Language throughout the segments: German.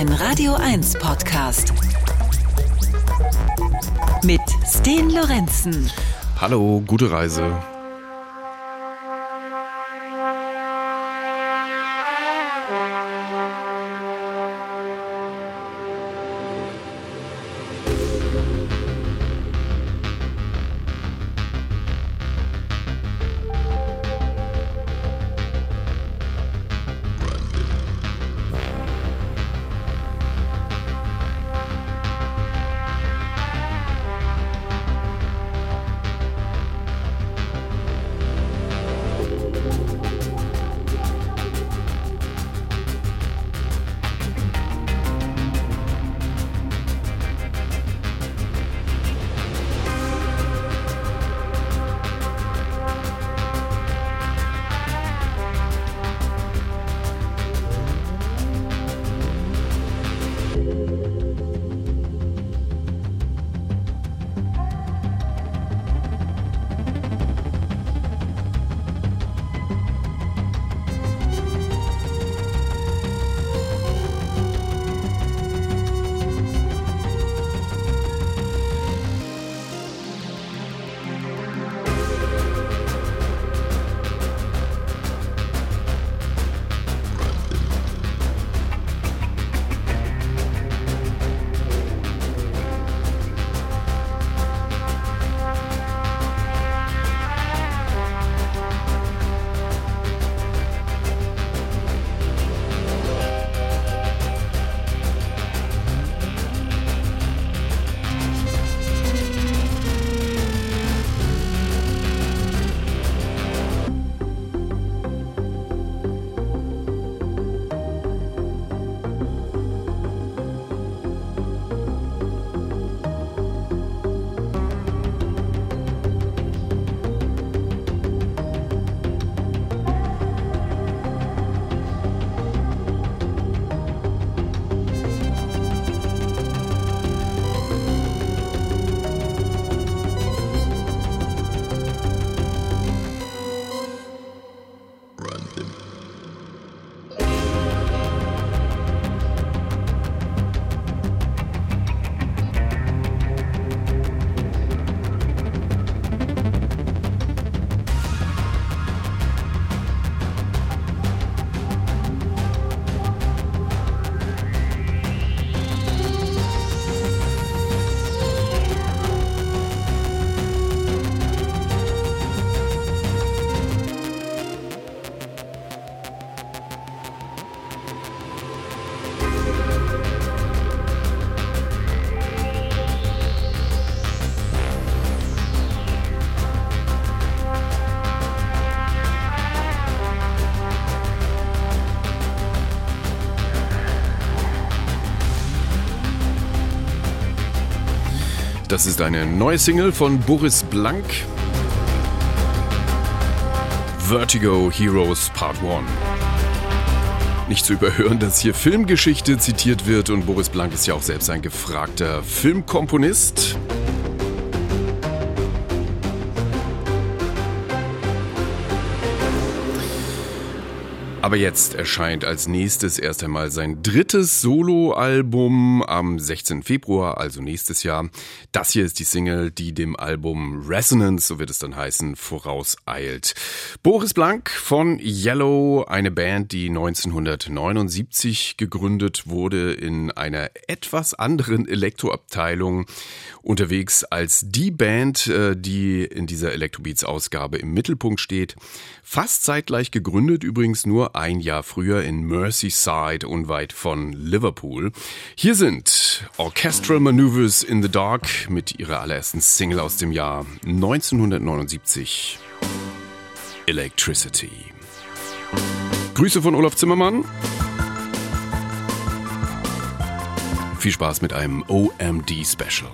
Ein Radio 1 Podcast. Mit Sten Lorenzen. Hallo, gute Reise. Das ist eine neue Single von Boris Blank. Vertigo Heroes Part 1. Nicht zu überhören, dass hier Filmgeschichte zitiert wird und Boris Blank ist ja auch selbst ein gefragter Filmkomponist. Aber jetzt erscheint als nächstes erst einmal sein drittes Soloalbum am 16. Februar, also nächstes Jahr. Das hier ist die Single, die dem Album Resonance, so wird es dann heißen, vorauseilt. Boris Blank von Yellow, eine Band, die 1979 gegründet wurde in einer etwas anderen Elektroabteilung unterwegs als die Band, äh, die in dieser Electrobeats-Ausgabe im Mittelpunkt steht. Fast zeitgleich gegründet, übrigens nur ein Jahr früher in Merseyside, unweit von Liverpool. Hier sind Orchestral Maneuvers in the Dark mit ihrer allerersten Single aus dem Jahr 1979. Electricity. Grüße von Olaf Zimmermann. Viel Spaß mit einem OMD Special.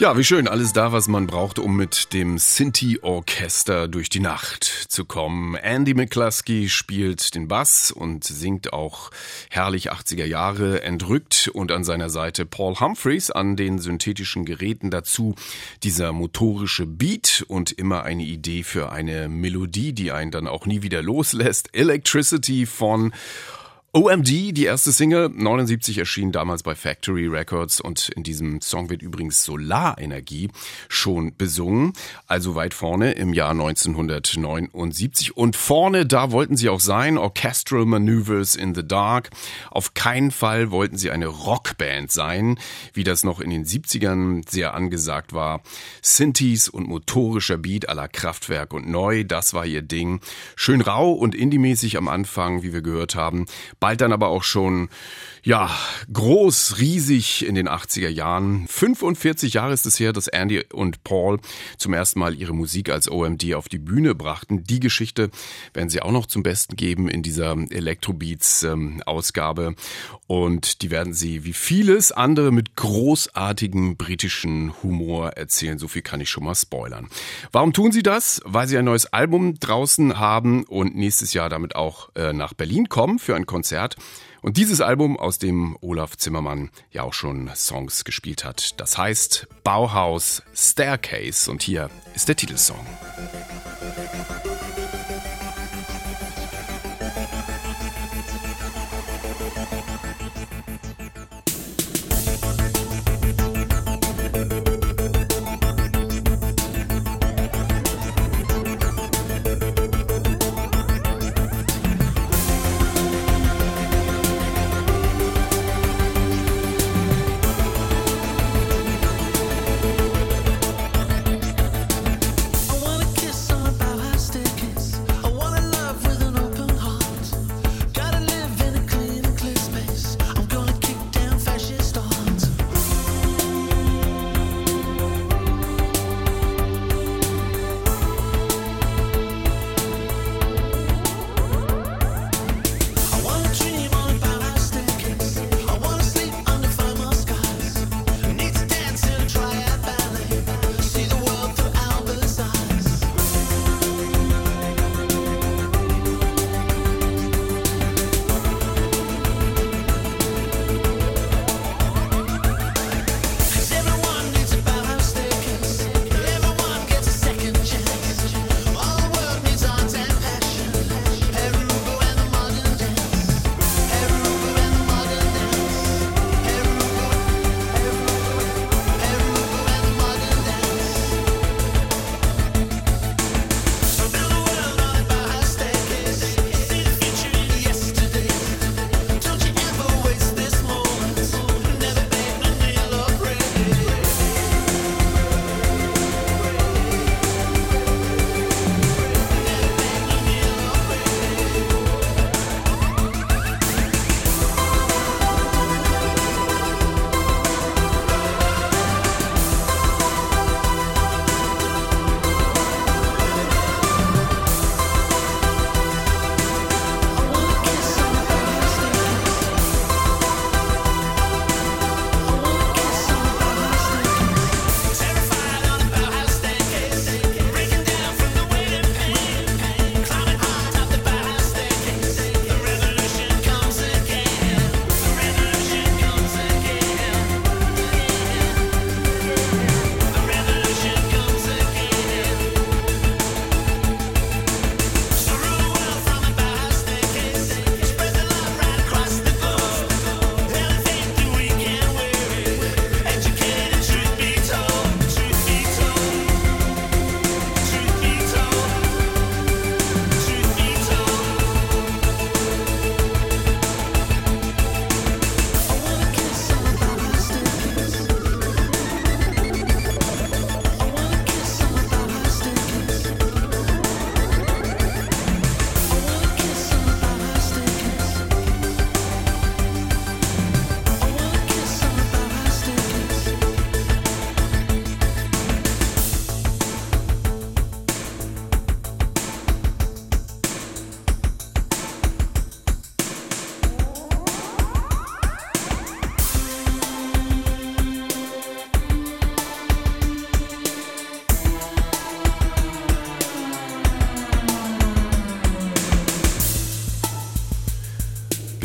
Ja, wie schön. Alles da, was man braucht, um mit dem Sinti-Orchester durch die Nacht zu kommen. Andy McCluskey spielt den Bass und singt auch herrlich 80er Jahre entrückt und an seiner Seite Paul Humphreys an den synthetischen Geräten dazu dieser motorische Beat und immer eine Idee für eine Melodie, die einen dann auch nie wieder loslässt. Electricity von OMD, die erste Single, 79 erschien damals bei Factory Records und in diesem Song wird übrigens Solarenergie schon besungen, also weit vorne im Jahr 1979 und vorne, da wollten sie auch sein, Orchestral Maneuvers in the Dark. Auf keinen Fall wollten sie eine Rockband sein, wie das noch in den 70ern sehr angesagt war. Synthes und motorischer Beat aller Kraftwerk und neu, das war ihr Ding. Schön rau und indie-mäßig am Anfang, wie wir gehört haben bald dann aber auch schon, ja, groß, riesig in den 80er Jahren. 45 Jahre ist es her, dass Andy und Paul zum ersten Mal ihre Musik als OMD auf die Bühne brachten. Die Geschichte werden sie auch noch zum Besten geben in dieser Electrobeats-Ausgabe. Ähm, und die werden sie wie vieles andere mit großartigem britischen Humor erzählen. So viel kann ich schon mal spoilern. Warum tun sie das? Weil sie ein neues Album draußen haben und nächstes Jahr damit auch äh, nach Berlin kommen für ein Konzert. Und dieses Album, aus dem Olaf Zimmermann ja auch schon Songs gespielt hat, das heißt Bauhaus Staircase. Und hier ist der Titelsong.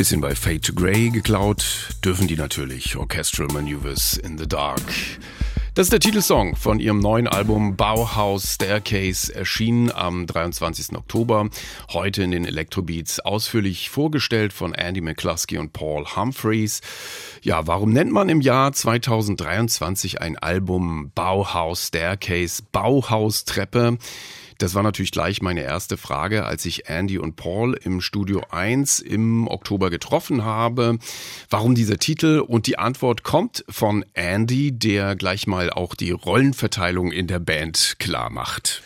Bisschen bei Fade to Grey geklaut, dürfen die natürlich Orchestral Maneuvers in the Dark. Das ist der Titelsong von ihrem neuen Album Bauhaus Staircase, erschienen am 23. Oktober. Heute in den Electrobeats ausführlich vorgestellt von Andy McCluskey und Paul Humphreys. Ja, warum nennt man im Jahr 2023 ein Album Bauhaus Staircase, Bauhaustreppe? Das war natürlich gleich meine erste Frage, als ich Andy und Paul im Studio 1 im Oktober getroffen habe. Warum dieser Titel? Und die Antwort kommt von Andy, der gleich mal auch die Rollenverteilung in der Band klar macht.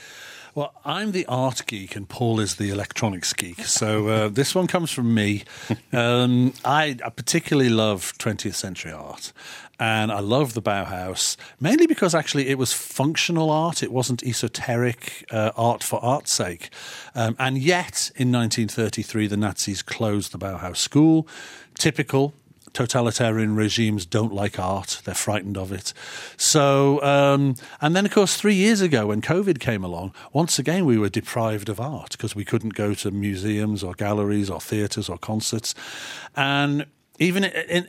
Well, I'm the art geek and Paul is the electronics geek. So uh, this one comes from me. Um, I, I particularly love 20th century art. And I love the Bauhaus, mainly because actually it was functional art. It wasn't esoteric uh, art for art's sake. Um, and yet, in 1933, the Nazis closed the Bauhaus school. Typical totalitarian regimes don't like art; they're frightened of it. So, um, and then of course, three years ago when COVID came along, once again we were deprived of art because we couldn't go to museums or galleries or theatres or concerts, and even in, in,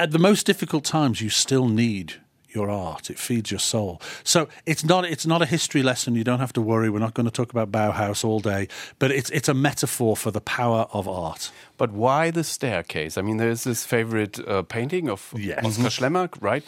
at the most difficult times, you still need your art. It feeds your soul. So it's not it's not a history lesson. You don't have to worry. We're not going to talk about Bauhaus all day, but it's it's a metaphor for the power of art. But why the staircase? I mean, there's this favorite uh, painting of Yes. Oskar Schlemmer, right?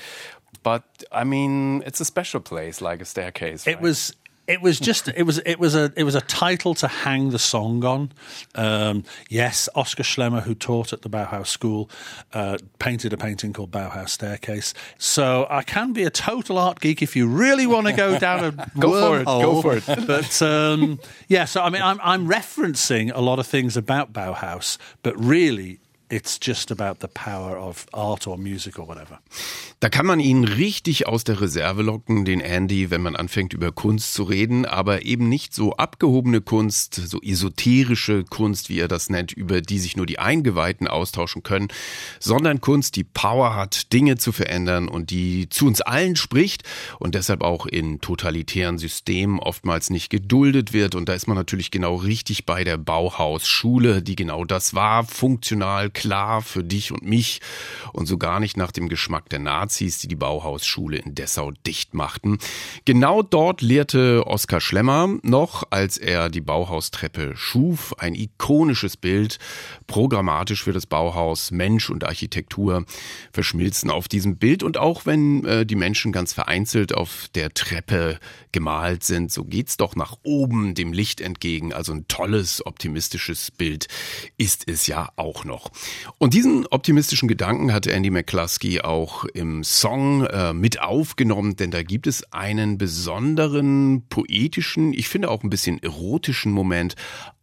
But I mean, it's a special place, like a staircase. It was it was just it was it was a it was a title to hang the song on. Um, yes, Oscar Schlemmer, who taught at the Bauhaus School, uh, painted a painting called Bauhaus Staircase. So I can be a total art geek if you really want to go down a Go for it, go for it. But um, yeah, so I mean, I'm I'm referencing a lot of things about Bauhaus, but really. It's just about the power of art or music or whatever. Da kann man ihn richtig aus der Reserve locken, den Andy, wenn man anfängt über Kunst zu reden, aber eben nicht so abgehobene Kunst, so esoterische Kunst, wie er das nennt, über die sich nur die Eingeweihten austauschen können, sondern Kunst, die Power hat, Dinge zu verändern und die zu uns allen spricht und deshalb auch in totalitären Systemen oftmals nicht geduldet wird. Und da ist man natürlich genau richtig bei der Bauhaus-Schule, die genau das war, funktional, klar für dich und mich und so gar nicht nach dem Geschmack der Nazis, die die Bauhausschule in Dessau dicht machten. Genau dort lehrte Oskar Schlemmer noch, als er die Bauhaustreppe schuf, ein ikonisches Bild, programmatisch für das Bauhaus, Mensch und Architektur verschmilzen auf diesem Bild und auch wenn äh, die Menschen ganz vereinzelt auf der Treppe gemalt sind, so geht's doch nach oben dem Licht entgegen, also ein tolles, optimistisches Bild ist es ja auch noch. Und diesen optimistischen Gedanken hatte Andy McCluskey auch im Song äh, mit aufgenommen, denn da gibt es einen besonderen poetischen, ich finde auch ein bisschen erotischen Moment.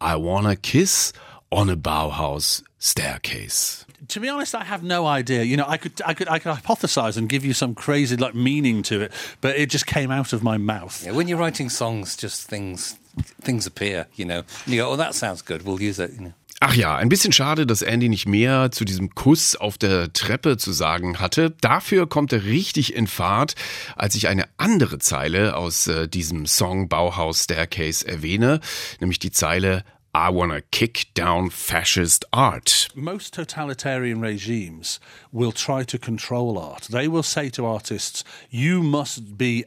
I wanna kiss on a Bauhaus staircase. to be honest, I have no idea. You know, I could, I could, I could hypothesize and give you some crazy like meaning to it, but it just came out of my mouth. Yeah, when you're writing songs, just things things appear, you know. And you go, oh, that sounds good. We'll use it. You know. Ach ja, ein bisschen schade, dass Andy nicht mehr zu diesem Kuss auf der Treppe zu sagen hatte. Dafür kommt er richtig in Fahrt, als ich eine andere Zeile aus äh, diesem Song Bauhaus Staircase erwähne, nämlich die Zeile I wanna kick down fascist art. Most totalitarian regimes will try to control art. They will say to artists, "You must be."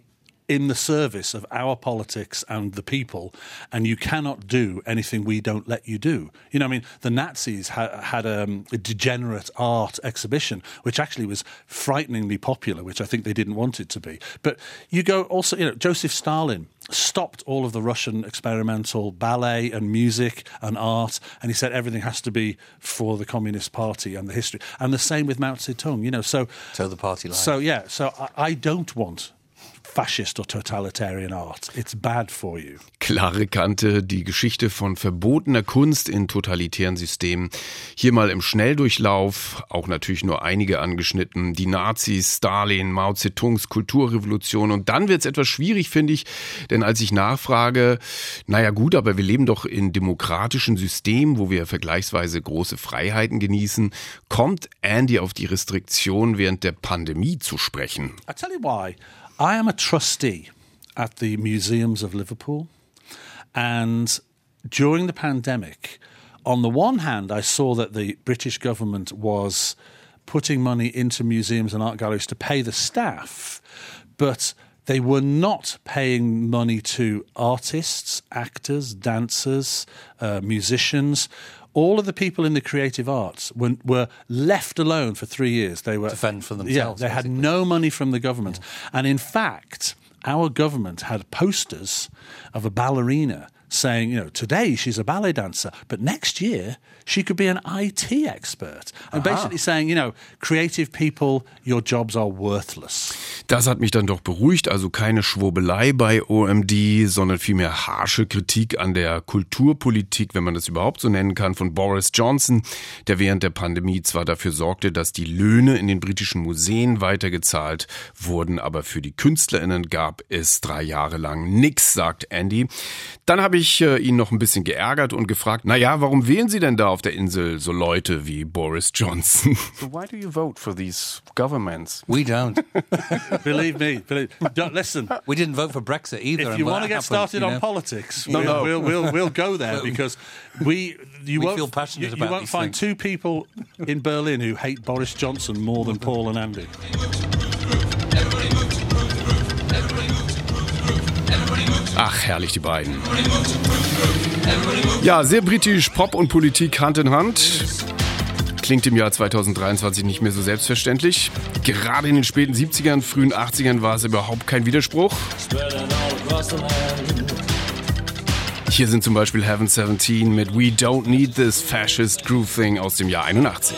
In the service of our politics and the people, and you cannot do anything we don't let you do. You know, I mean, the Nazis ha- had um, a degenerate art exhibition, which actually was frighteningly popular, which I think they didn't want it to be. But you go also, you know, Joseph Stalin stopped all of the Russian experimental ballet and music and art, and he said everything has to be for the Communist Party and the history. And the same with Mao Zedong, you know. So, So the party line. so yeah. So I, I don't want fascist or totalitarian art. It's bad for you. Klare Kante, die Geschichte von verbotener Kunst in totalitären Systemen. Hier mal im Schnelldurchlauf, auch natürlich nur einige angeschnitten. Die Nazis, Stalin, Mao Zedongs Kulturrevolution. Und dann wird's etwas schwierig, finde ich, denn als ich nachfrage, naja gut, aber wir leben doch in demokratischen Systemen, wo wir vergleichsweise große Freiheiten genießen, kommt Andy auf die Restriktion während der Pandemie zu sprechen. I tell you why. I am a trustee at the museums of Liverpool, and during the pandemic, on the one hand, I saw that the British government was putting money into museums and art galleries to pay the staff, but they were not paying money to artists, actors, dancers, uh, musicians. All of the people in the creative arts were, were, left alone for three years. They were to fend for themselves. Yeah, they basically. had no money from the government, yeah. and in fact, our government had posters of a ballerina saying, you know, today she's a ballet dancer, but next year she could be an IT expert. And Aha. basically saying, you know, creative people, your jobs are worthless. Das hat mich dann doch beruhigt, also keine Schwurbelei bei OMD, sondern vielmehr harsche Kritik an der Kulturpolitik, wenn man das überhaupt so nennen kann, von Boris Johnson, der während der Pandemie zwar dafür sorgte, dass die Löhne in den britischen Museen weitergezahlt wurden, aber für die KünstlerInnen gab es drei Jahre lang nichts, sagt Andy. Dann habe ich äh, ihn noch ein bisschen geärgert und gefragt, na ja, warum wählen Sie denn da auf der Insel so Leute wie Boris Johnson? So why do you vote for these governments? We don't. believe me, believe, don't listen. We didn't vote for Brexit either. If you want to get happened, started you know? on politics, no, we'll, no. We'll, we'll, we'll go there because we you we won't, feel passionate you, about you won't find things. two people in Berlin who hate Boris Johnson more than Paul and Andy. Ach, herrlich die beiden. Ja, sehr britisch, Pop und Politik Hand in Hand. Klingt im Jahr 2023 nicht mehr so selbstverständlich. Gerade in den späten 70ern, frühen 80ern war es überhaupt kein Widerspruch. Hier sind zum Beispiel Heaven 17 mit We Don't Need This Fascist Groove Thing aus dem Jahr 81.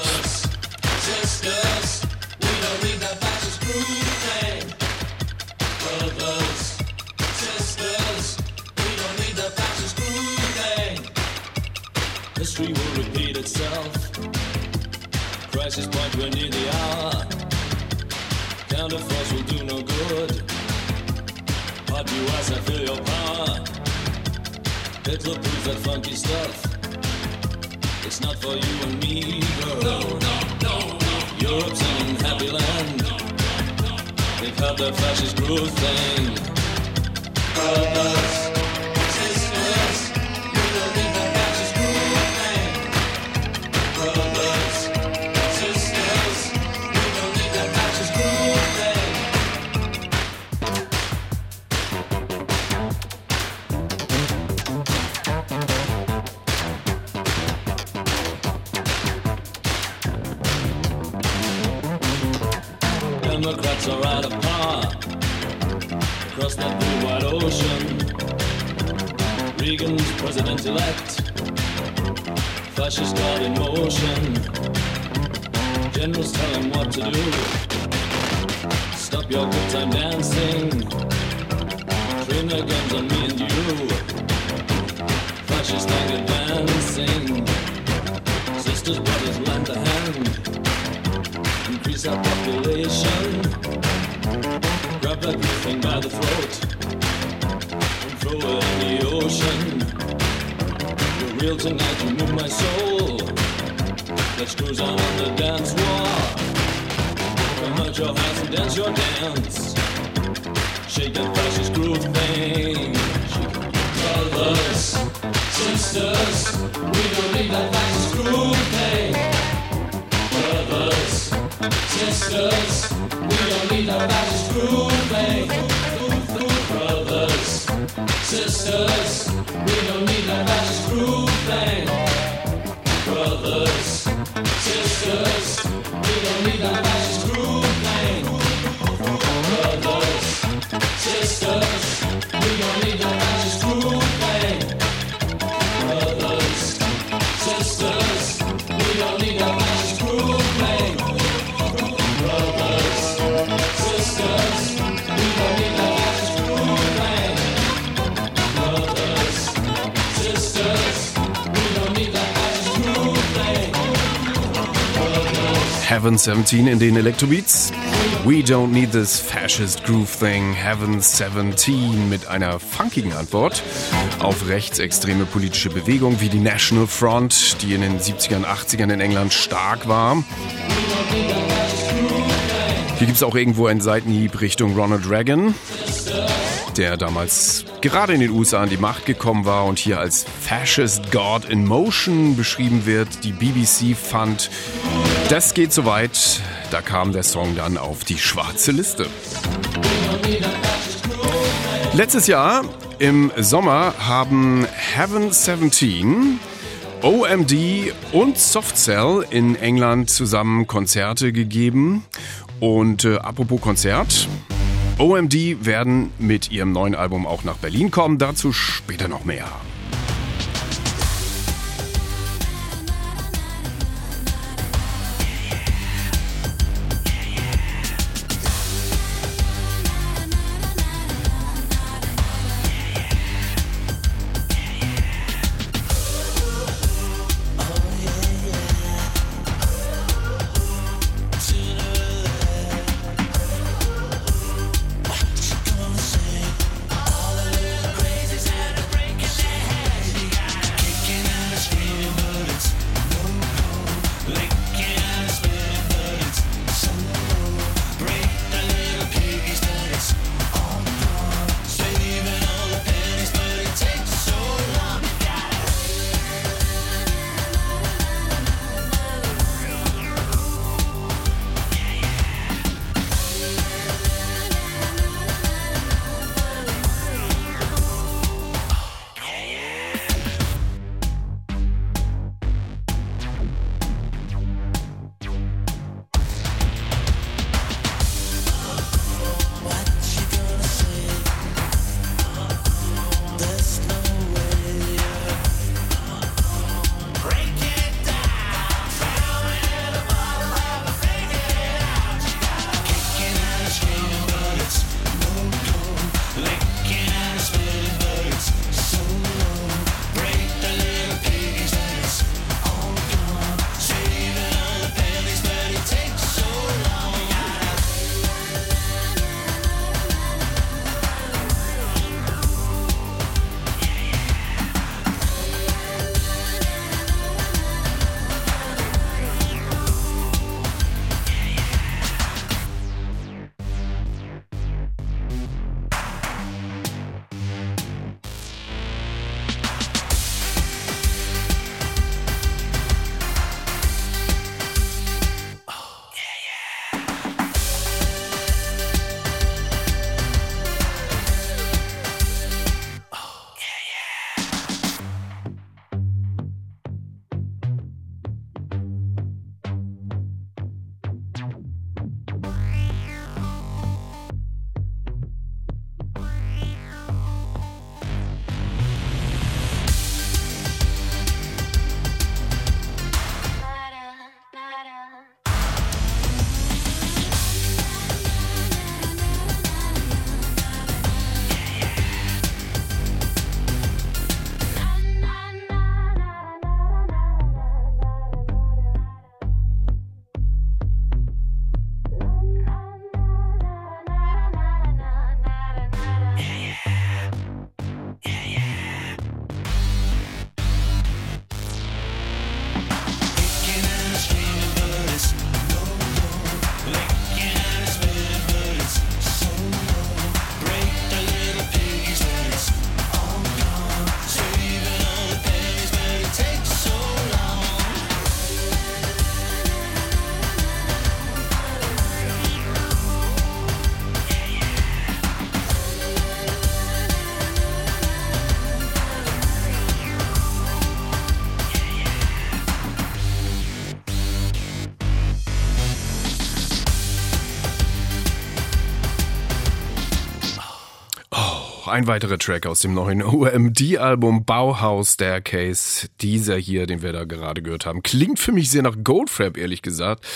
History will repeat itself. Crisis point, we're near the hour. Counterforce will do no good. Hard you as I feel your power. Hitler proves that funky stuff. It's not for you and me, girl. No, no, no, no. Europe's an happy land. They've had their fascist groove thing. Brothers. Democrats are out of power across that blue white ocean. Reagan's president elect, fascist God in motion. Generals tell him what to do. Stop your good time dancing. Train their guns on me and you. Fascist thing advancing. Sisters, brothers, lend a increase our population. Grab that by the throat and throw it in the ocean. You're real tonight, you move my soul. Let's cruise on the dance floor. Come out your house and dance your dance. Shake that fascist groove thing. Brothers, sisters, we don't need that fascist groove thing sisters. We don't need no fascist grooving. Brothers, sisters. We don't need no fascist grooving. Brothers, sisters. We don't need no fascist grooving. Brothers, sisters. Heaven 17 in den Electrobeats. We don't need this fascist groove thing. Heaven 17 mit einer funkigen Antwort auf rechtsextreme politische Bewegungen wie die National Front, die in den 70ern, 80ern in England stark war. Hier gibt es auch irgendwo einen Seitenhieb Richtung Ronald Reagan. der damals gerade in den USA an die Macht gekommen war und hier als Fascist God in Motion beschrieben wird. Die BBC fand, das geht so weit, da kam der Song dann auf die schwarze Liste. Letztes Jahr im Sommer haben Heaven 17 OMD und Softcell in England zusammen Konzerte gegeben. Und äh, apropos Konzert, OMD werden mit ihrem neuen Album auch nach Berlin kommen. Dazu später noch mehr. Ein weiterer Track aus dem neuen OMD-Album Bauhaus Staircase. Dieser hier, den wir da gerade gehört haben, klingt für mich sehr nach Goldfrapp, ehrlich gesagt.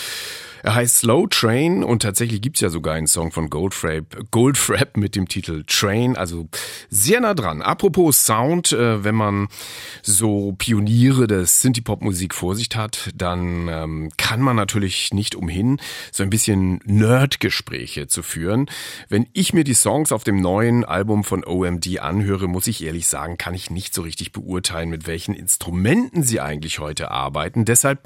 Er heißt Slow Train und tatsächlich gibt's ja sogar einen Song von Goldfrapp, Goldfrapp mit dem Titel Train, also sehr nah dran. Apropos Sound, äh, wenn man so Pioniere des Synthie-Pop-Musik vor sich hat, dann ähm, kann man natürlich nicht umhin, so ein bisschen Nerd-Gespräche zu führen. Wenn ich mir die Songs auf dem neuen Album von OMD anhöre, muss ich ehrlich sagen, kann ich nicht so richtig beurteilen, mit welchen Instrumenten sie eigentlich heute arbeiten. Deshalb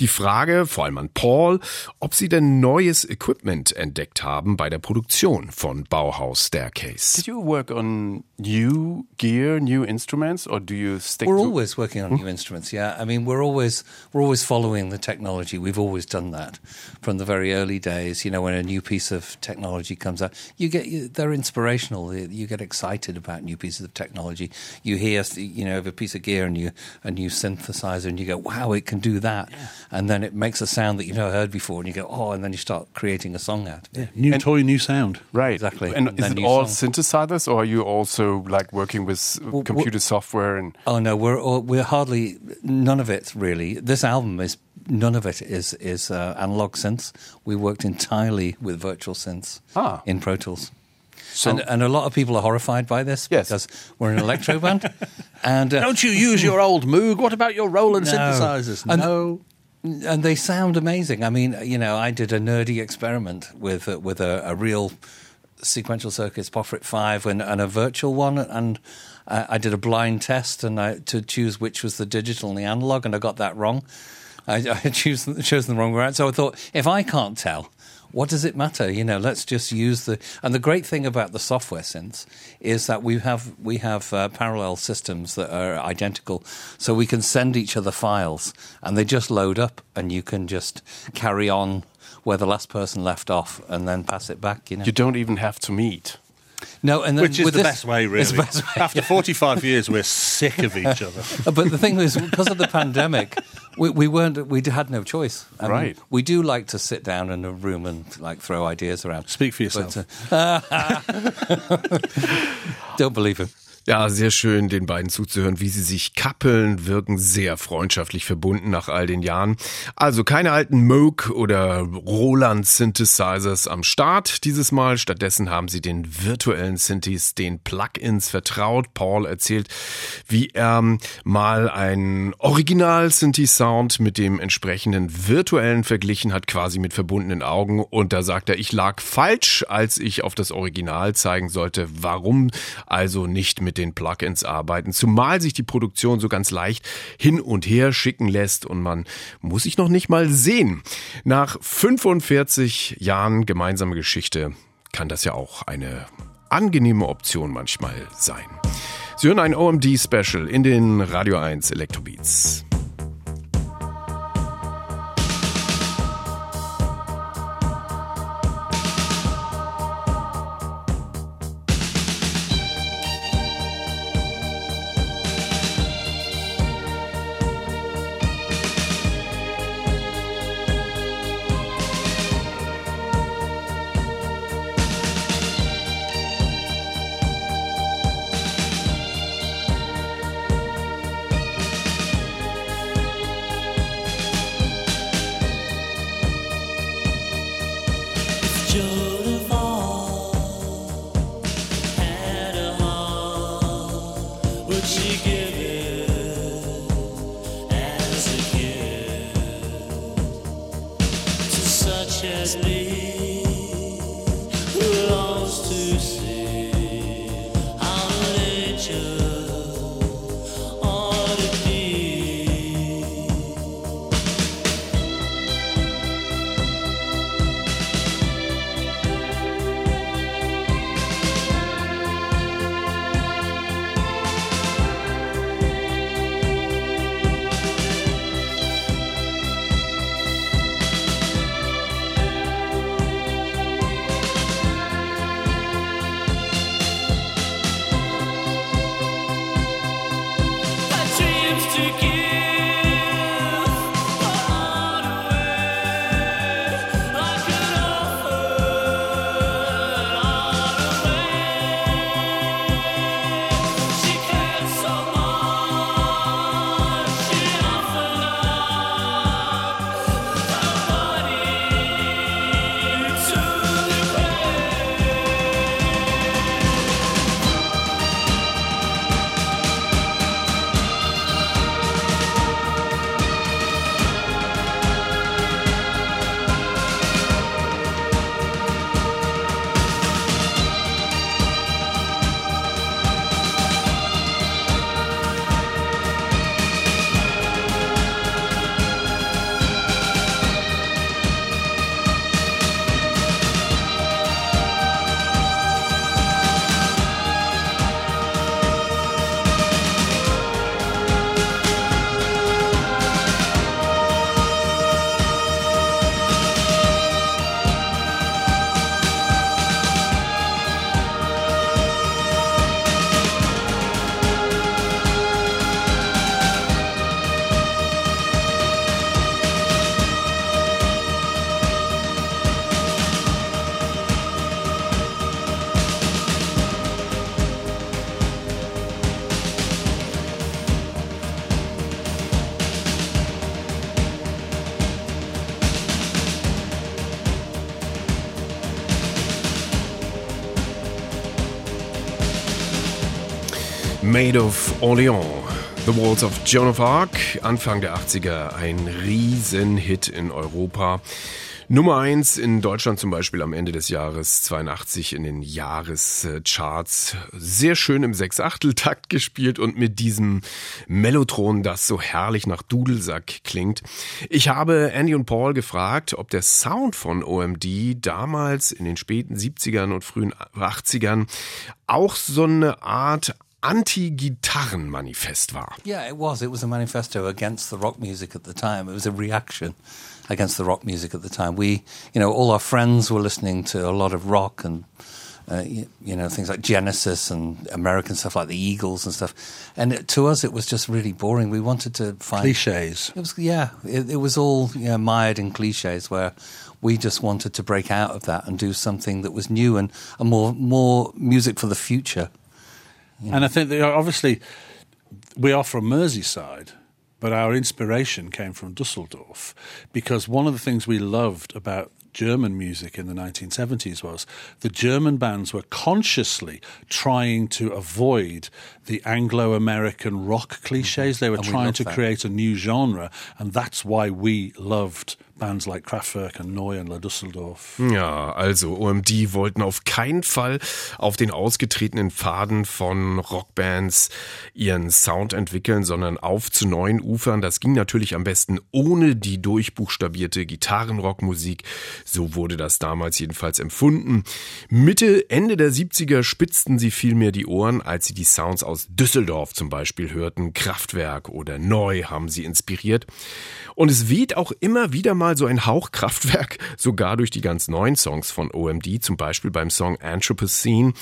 die Frage, vor allem an Paul, ob sie denn neues Equipment entdeckt haben bei der Produktion von Bauhaus Staircase. Did you work on new gear, new instruments, or do you stick We're to always working on new instruments. Yeah, I mean, we're always we're always following the technology. We've always done that from the very early days. You know, when a new piece of technology comes out, you get they're inspirational. You get excited about new pieces of technology. You hear, you know, of a piece of gear and you a new synthesizer, and you go, "Wow, it can do that!" And then it makes a sound that you've never heard before, and you go, "Oh!" And then you start creating a song out. of it. New toy, new sound. Right, Exactly. And And is it all song. synthesizers, or are you also like working with uh, computer software and? Oh no, we're all- we're hardly none of it really. This album is none of it is is uh, analog synths. We worked entirely with virtual synths Ah. in Pro Tools. So- and, and a lot of people are horrified by this Yes. because we're an electro band. And uh, Don't you use your old Moog? What about your Roland No. synthesizers? And- no. And they sound amazing. I mean, you know, I did a nerdy experiment with uh, with a, a real sequential circuits Pofrit Five and, and a virtual one, and I did a blind test and I, to choose which was the digital and the analog, and I got that wrong. I, I chosen the wrong route. So I thought, if I can't tell. What does it matter? You know, let's just use the. And the great thing about the software synths is that we have we have uh, parallel systems that are identical, so we can send each other files, and they just load up, and you can just carry on where the last person left off, and then pass it back. You know, You don't even have to meet. No, and then Which is the this- best way, really. Best way. After 45 years, we're sick of each other. Uh, but the thing is, because of the pandemic, we, we weren't. We had no choice. I mean, Right. we do like to sit down in a room and like throw ideas around. Speak for yourself. But, uh, don't believe him. Ja, sehr schön, den beiden zuzuhören, wie sie sich kappeln, wirken sehr freundschaftlich verbunden nach all den Jahren. Also keine alten Moog oder Roland Synthesizers am Start dieses Mal. Stattdessen haben sie den virtuellen Synthes, den Plugins vertraut. Paul erzählt, wie er mal einen Original Synthi Sound mit dem entsprechenden virtuellen verglichen hat, quasi mit verbundenen Augen. Und da sagt er, ich lag falsch, als ich auf das Original zeigen sollte. Warum also nicht mit den Plugins arbeiten? Zumal sich die Produktion so ganz leicht hin und her schicken lässt und man muss sich noch nicht mal sehen. Nach 45 Jahren gemeinsame Geschichte kann das ja auch eine angenehme Option manchmal sein. Sie hören ein OMD-Special in den Radio 1 Electrobeats. Made of Orleans. The Walls of Joan of Arc, Anfang der 80er, ein Riesenhit in Europa. Nummer eins in Deutschland zum Beispiel am Ende des Jahres 82 in den Jahrescharts. Sehr schön im Sechsachteltakt gespielt und mit diesem Mellotron, das so herrlich nach Dudelsack klingt. Ich habe Andy und Paul gefragt, ob der Sound von OMD damals in den späten 70ern und frühen 80ern auch so eine Art Anti-Gitarren-Manifest war. Yeah, it was. It was a manifesto against the rock music at the time. It was a reaction against the rock music at the time. We, you know, all our friends were listening to a lot of rock and, uh, you, you know, things like Genesis and American stuff like the Eagles and stuff. And it, to us, it was just really boring. We wanted to find Cliches. It was, yeah, it, it was all you know, mired in cliches where we just wanted to break out of that and do something that was new and, and more, more music for the future. And I think that obviously we are from Merseyside, but our inspiration came from Dusseldorf because one of the things we loved about German music in the 1970s was the German bands were consciously trying to avoid the Anglo American rock cliches. Mm-hmm. They were And trying loved to that. create a new genre, and that's why we loved bands like Kraftwerk and Neu and La Dusseldorf. Ja, also OMD wollten auf keinen Fall auf den ausgetretenen Pfaden von Rockbands ihren Sound entwickeln, sondern auf zu neuen Ufern. Das ging natürlich am besten ohne die durchbuchstabierte Gitarrenrockmusik. So wurde das damals jedenfalls empfunden. Mitte, Ende der 70er spitzten sie vielmehr die Ohren, als sie die Sounds aus Düsseldorf zum Beispiel hörten. Kraftwerk oder Neu haben sie inspiriert. Und es weht auch immer wieder mal so ein Hauch Kraftwerk, sogar durch die ganz neuen Songs von OMD, zum Beispiel beim Song Anthropocene,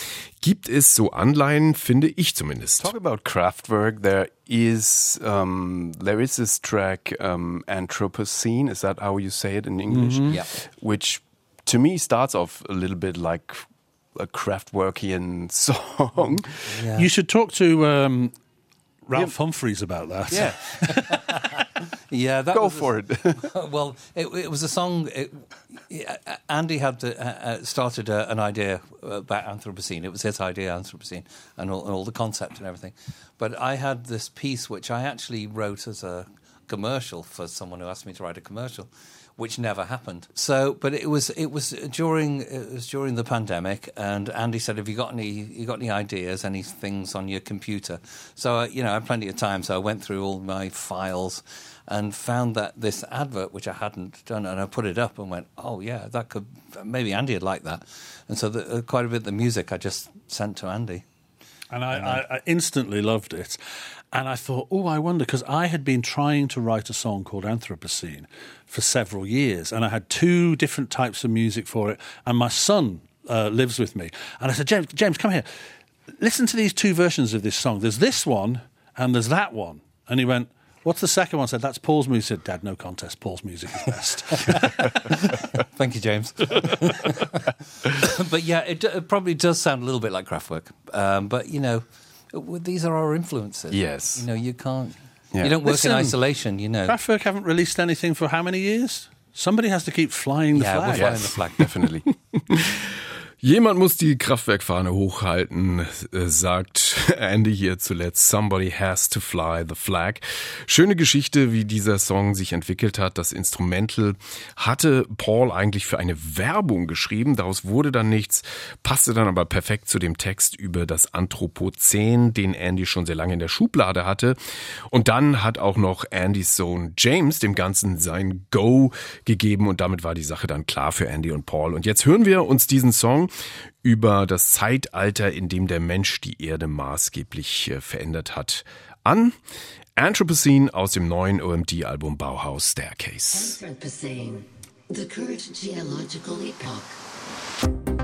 gibt es so Anleihen, finde ich zumindest. Talk about Kraftwerk. There is um, there is this track um, Anthropocene. Is that how you say it in English? Yeah. Which to me starts off a little bit like a Kraftwerkian song. Yeah. You should talk to um, Ralph Humphreys about that. Yeah, yeah, that go was a- for it. well, it, it was a song. It, yeah, Andy had the, uh, uh, started uh, an idea about Anthropocene. It was his idea, Anthropocene, and all, and all the concept and everything. But I had this piece which I actually wrote as a commercial for someone who asked me to write a commercial, which never happened. So, but it was it was during it was during the pandemic, and Andy said, "Have you got any you got any ideas, any things on your computer?" So, uh, you know, I had plenty of time, so I went through all my files and found that this advert, which I hadn't done, and I put it up and went, "Oh yeah, that could maybe Andy would like that." And so, the, uh, quite a bit of the music I just sent to Andy. And I, I, I instantly loved it. And I thought, oh, I wonder, because I had been trying to write a song called Anthropocene for several years. And I had two different types of music for it. And my son uh, lives with me. And I said, James, James, come here. Listen to these two versions of this song. There's this one and there's that one. And he went, What's the second one? I said, That's Paul's music. Said, Dad, no contest. Paul's music is best. Thank you, James. but yeah, it, it probably does sound a little bit like Kraftwerk. Um, but you know, these are our influences. Yes. You know, you can't. Yeah. You don't work Listen, in isolation. You know. Kraftwerk haven't released anything for how many years? Somebody has to keep flying the Yeah, we're flag. flying the flag. Definitely. Jemand muss die Kraftwerkfahne hochhalten, äh, sagt Andy hier zuletzt. Somebody has to fly the flag. Schöne Geschichte, wie dieser Song sich entwickelt hat. Das Instrumental hatte Paul eigentlich für eine Werbung geschrieben. Daraus wurde dann nichts, passte dann aber perfekt zu dem Text über das Anthropozän, den Andy schon sehr lange in der Schublade hatte. Und dann hat auch noch Andys Sohn James dem Ganzen sein Go gegeben und damit war die Sache dann klar für Andy und Paul. Und jetzt hören wir uns diesen Song über das Zeitalter, in dem der Mensch die Erde maßgeblich äh, verändert hat, an. Anthropocene aus dem neuen OMD-Album Bauhaus Staircase. Anthropocene, the current geological epoch.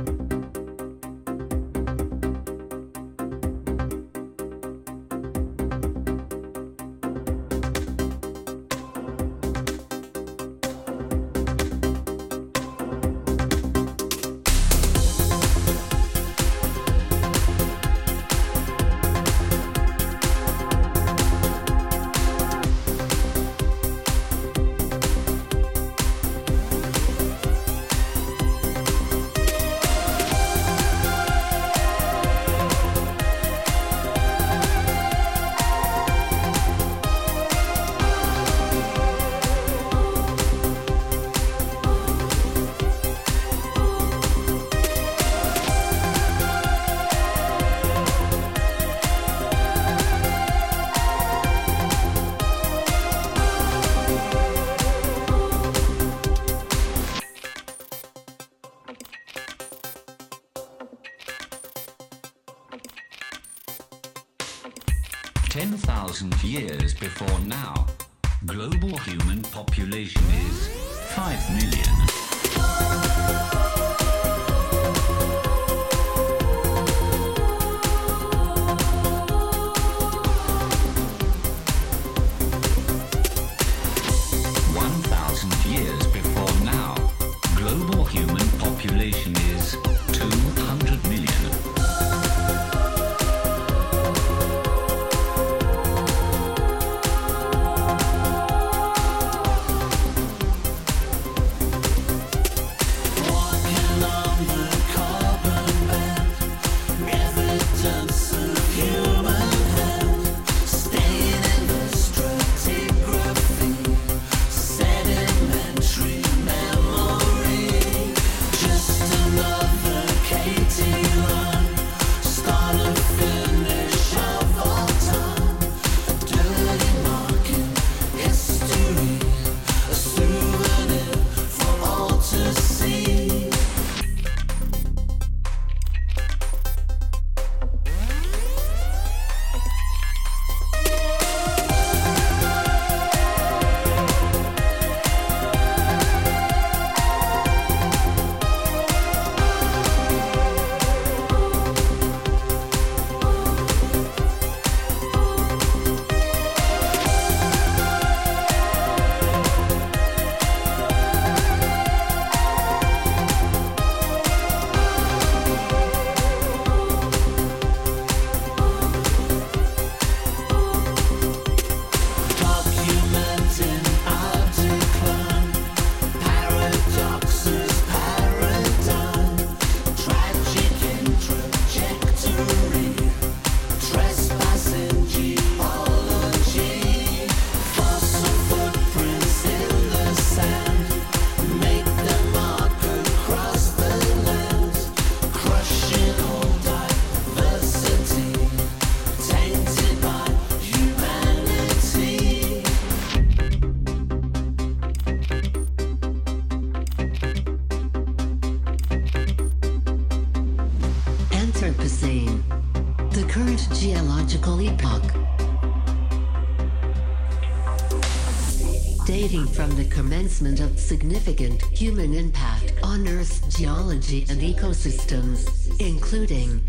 assessment of significant human impact on Earth's geology and ecosystems, including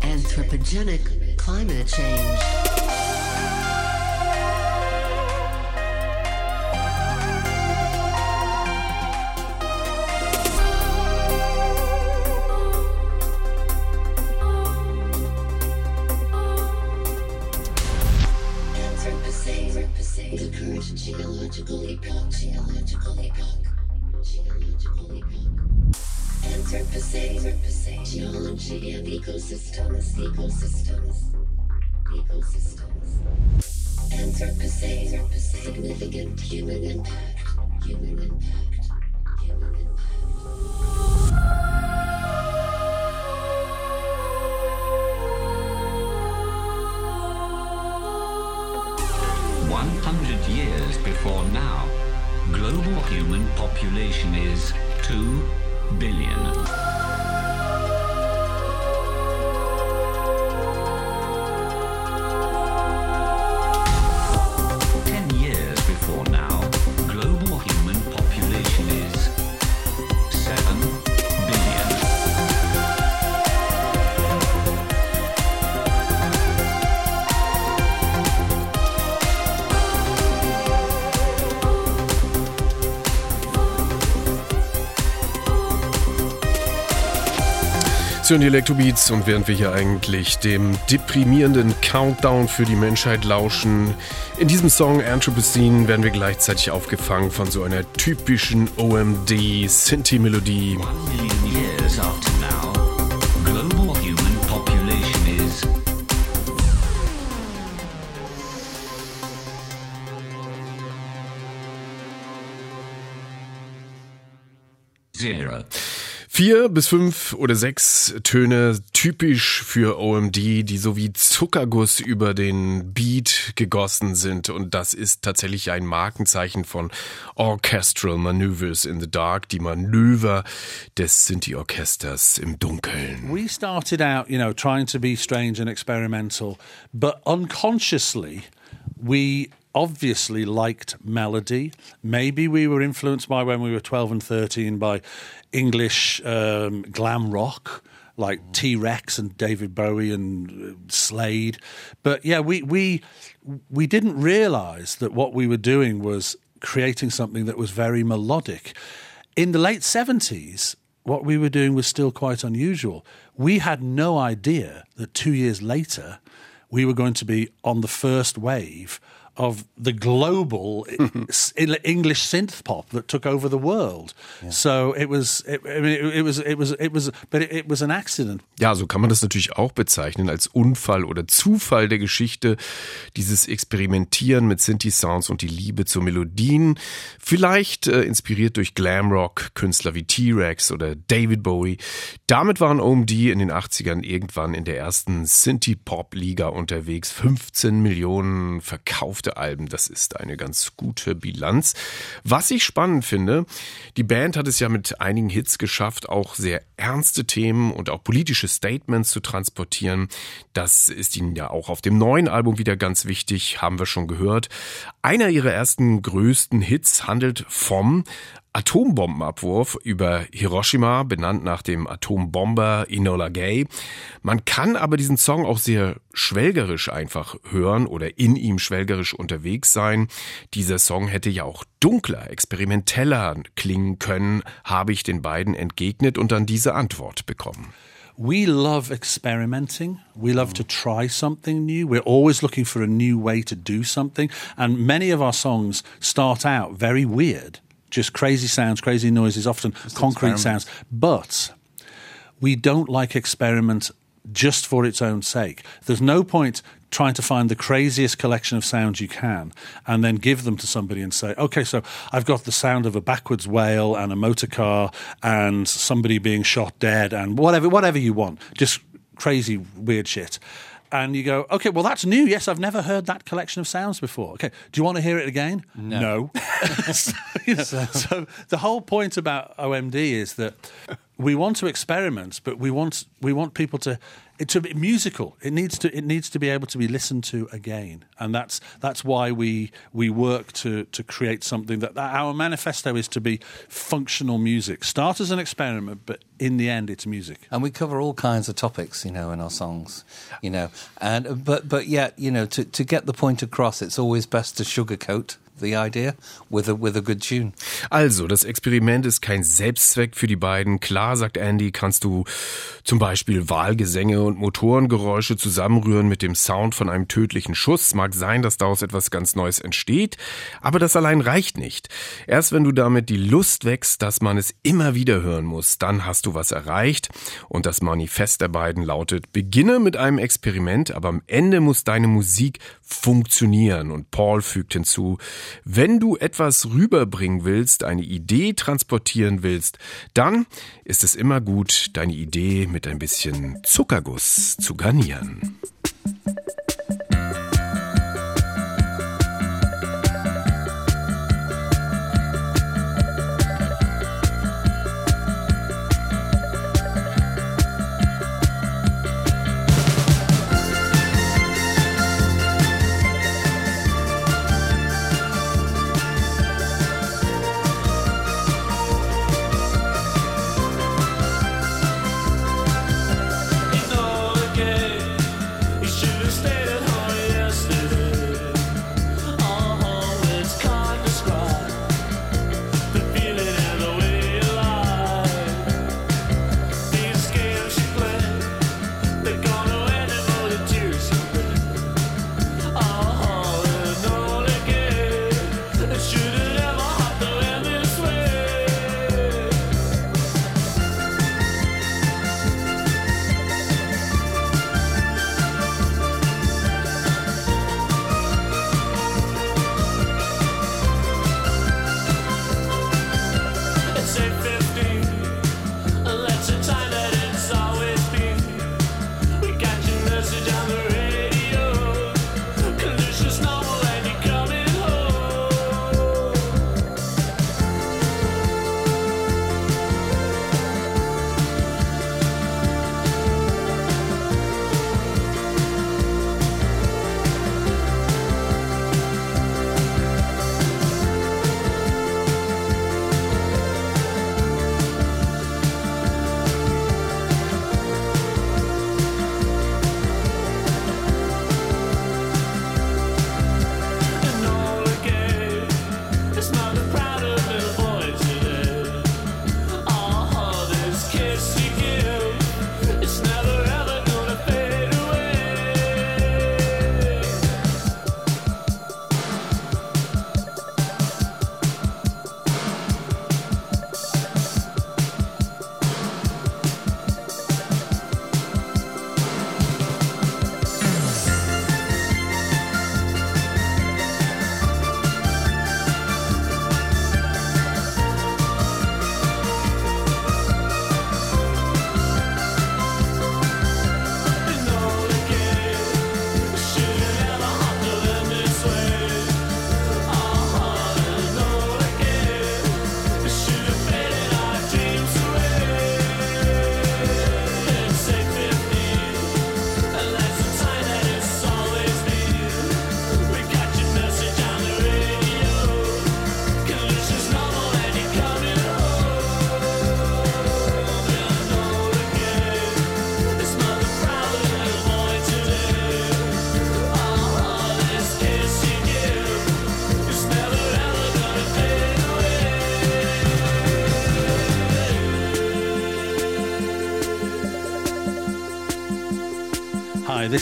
anthropogenic climate change. human population is 2 billion. Station Electrobeats und während wir hier eigentlich dem deprimierenden Countdown für die Menschheit lauschen, in diesem Song Anthropocene werden wir gleichzeitig aufgefangen von so einer typischen OMD-Sinti-Melodie. Vier bis fünf oder sechs Töne typisch für OMD, die so wie Zuckerguss über den Beat gegossen sind. Und das ist tatsächlich ein Markenzeichen von Orchestral Maneuvers in the Dark, die Manöver des Sinti-Orchesters im Dunkeln. We started out, you know, trying to be strange and experimental, but unconsciously, we obviously liked melody. Maybe we were influenced by when we were 12 and 13 by English um, glam rock. Like T Rex and David Bowie and uh, Slade, but yeah, we we we didn't realise that what we were doing was creating something that was very melodic. In the late seventies, what we were doing was still quite unusual. We had no idea that two years later we were going to be on the first wave of the global English synth pop that took over the world. So it was, it, I mean, it, it was, it was, it was, but it, it was an accident. Ja, so kann man das natürlich auch bezeichnen als Unfall oder Zufall der Geschichte, dieses Experimentieren mit Synthi-Sounds und die Liebe zu Melodien, vielleicht äh, inspiriert durch Glamrock, Künstler wie T-Rex oder David Bowie. Damit waren OMD in den 80ern irgendwann in der ersten Synthi-Pop-Liga unterwegs. 15 Millionen verkaufte Alben, das ist eine ganz gute Bilanz. Was ich spannend finde, die Band hat es ja mit einigen Hits geschafft, auch sehr ernste Themen und auch politische Statements zu transportieren. Das ist ihnen ja auch auf dem neuen Album wieder ganz wichtig, haben wir schon gehört. Einer ihrer ersten größten Hits handelt vom Atombombenabwurf über Hiroshima, benannt nach dem Atombomber Enola Gay. Man kann aber diesen Song auch sehr schwelgerisch einfach hören oder in ihm schwelgerisch unterwegs sein. Dieser Song hätte ja auch dunkler, experimenteller klingen können, habe ich den beiden entgegnet und dann diese Antwort bekommen. We love experimenting. We love to try something new. We're always looking for a new way to do something. And many of our songs start out very weird, just crazy sounds, crazy noises, often concrete sounds. But we don't like experiment just for its own sake. There's no point trying to find the craziest collection of sounds you can and then give them to somebody and say, okay, so I've got the sound of a backwards whale and a motor car and somebody being shot dead and whatever, whatever you want, just crazy, weird shit. And you go, okay, well, that's new. Yes, I've never heard that collection of sounds before. Okay, do you want to hear it again? No. so, you know, so the whole point about OMD is that we want to experiment, but we want we want people to it a musical. It needs to it needs to be able to be listened to again, and that's that's why we we work to to create something that, that our manifesto is to be functional music. Start as an experiment, but in the end, it's music. and we cover all kinds of topics, you know, in our songs, you know, and but but yet, you know, to to get the point across, it's always best to sugarcoat the idea with a with a good tune. Also, das Experiment ist kein Selbstzweck für die beiden. Klar, sagt Andy, kannst du zum Beispiel Wahlgesänge und Motorengeräusche zusammenrühren mit dem Sound von einem tödlichen Schuss. Mag sein, dass daraus etwas ganz Neues entsteht, aber das allein reicht nicht. Erst wenn du damit die Lust wächst, dass man es immer wieder hören muss, dann hast du was erreicht. Und das Manifest der beiden lautet, beginne mit einem Experiment, aber am Ende muss deine Musik funktionieren. Und Paul fügt hinzu, wenn du etwas rüberbringen willst, eine Idee transportieren willst, dann ist es immer gut, deine Idee mit ein bisschen Zuckerguss zu garnieren.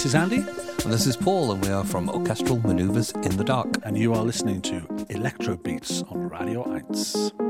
Is Andy, And this is Paul, and we are from Orchestral Maneuvers in the Dark. and you are listening to Electro Beats on Radio 1.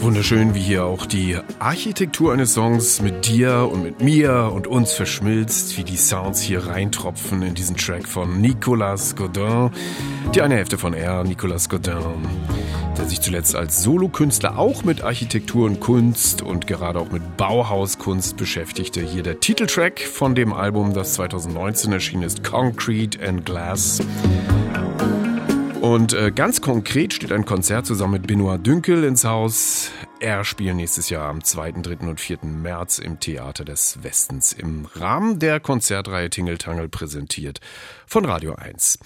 Wunderschön, wie hier auch die Architektur eines Songs mit dir und mit mir und uns verschmilzt, wie die Sounds hier reintropfen in diesen Track von Nicolas Godin, die eine Hälfte von R, Nicolas Godin, der sich zuletzt als Solokünstler auch mit Architektur und Kunst und gerade auch mit Bauhauskunst beschäftigte. Hier der Titeltrack von dem Album, das 2019 erschienen ist, Concrete and Glass. Und äh, ganz konkret steht ein Konzert zusammen mit Benoit Dünkel ins Haus. Er spielt nächstes Jahr am 2., 3. und 4. März im Theater des Westens im Rahmen der Konzertreihe Tingeltangel präsentiert von Radio 1.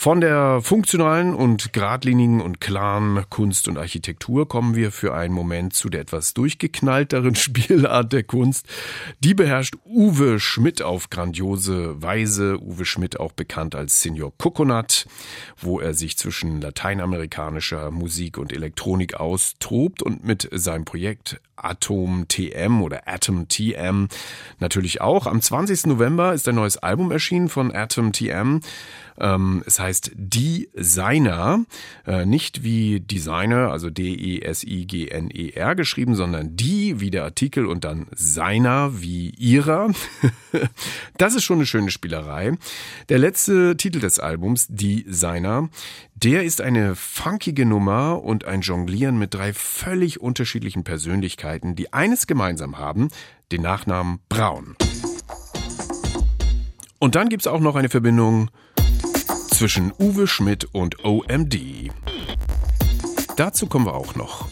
Von der funktionalen und geradlinigen und klaren Kunst und Architektur kommen wir für einen Moment zu der etwas durchgeknallteren Spielart der Kunst. Die beherrscht Uwe Schmidt auf grandiose Weise. Uwe Schmidt auch bekannt als Senior Coconut, wo er sich zwischen lateinamerikanischer Musik und Elektronik austobt und mit seinem Projekt Atom TM oder Atom TM natürlich auch. Am 20. November ist ein neues Album erschienen von Atom TM. Ähm, es heißt Designer, äh, nicht wie Designer, also D-E-S-I-G-N-E-R geschrieben, sondern die wie der Artikel und dann seiner wie ihrer. das ist schon eine schöne Spielerei. Der letzte Titel des Albums, Designer, der ist eine funkige Nummer und ein Jonglieren mit drei völlig unterschiedlichen Persönlichkeiten, die eines gemeinsam haben, den Nachnamen Braun. Und dann gibt's auch noch eine Verbindung zwischen Uwe Schmidt und OMD. Dazu kommen wir auch noch.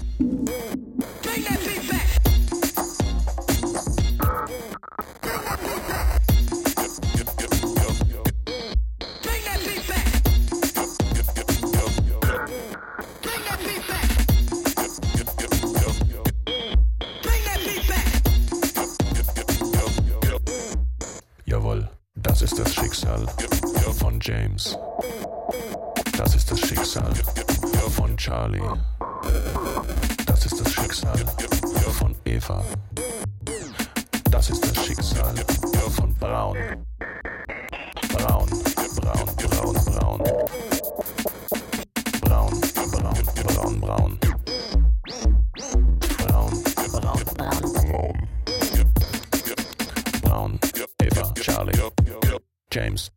Jawohl, das ist das Schicksal von James. Das ist das Schicksal von Charlie. Das ist das Schicksal von Eva. Das ist das Schicksal von Braun. Braun, braun, braun, braun. Braun, braun, braun, braun. Braun, braun, braun, braun. Braun, Eva, Charlie, James.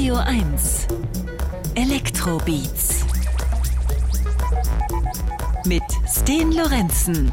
Radio 1 Elektrobeats mit Sten Lorenzen.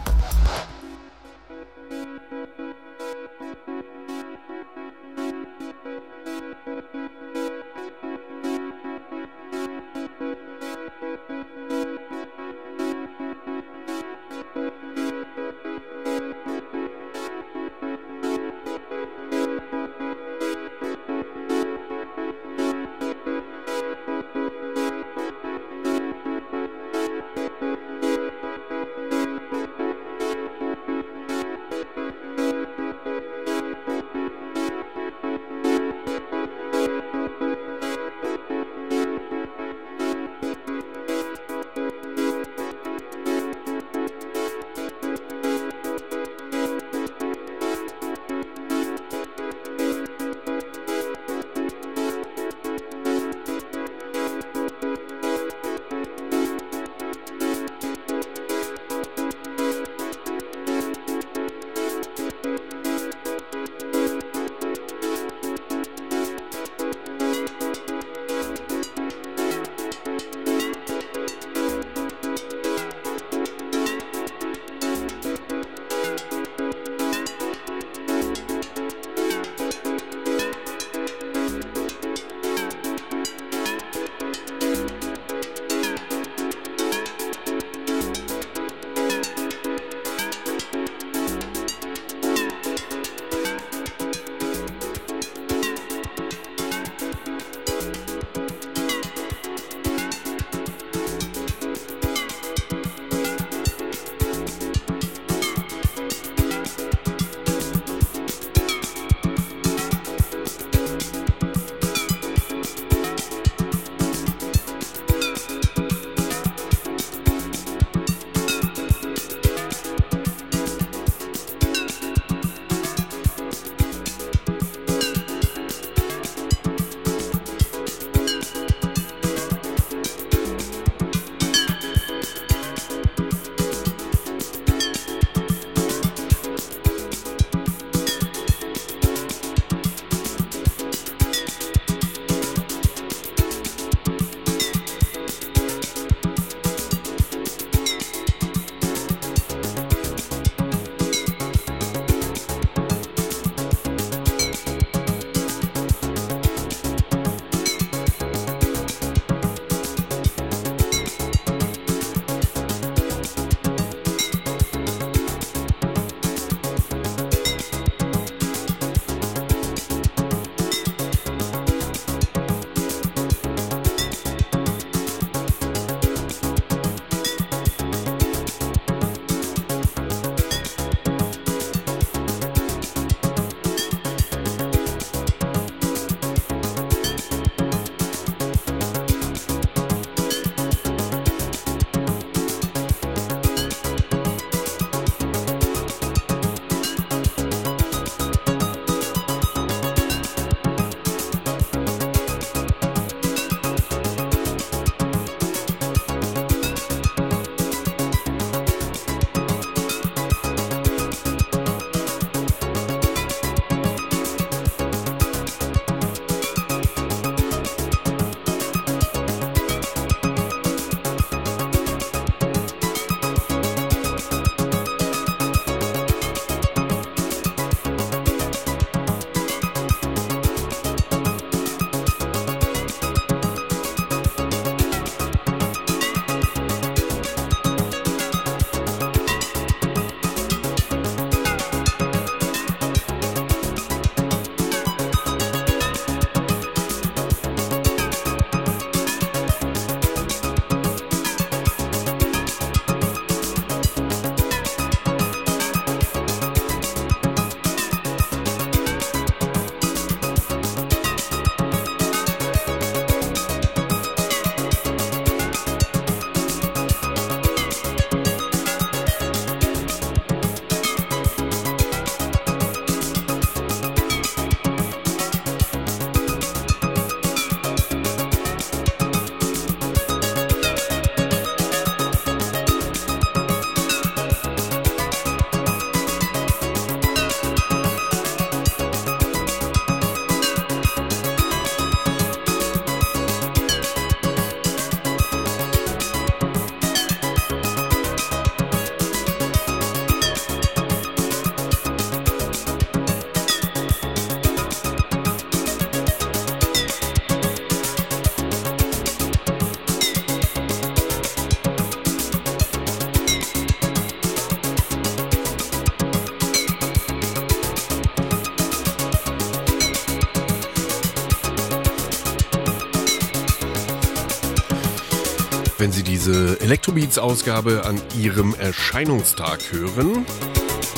Diese Electrobeats-Ausgabe an Ihrem Erscheinungstag hören,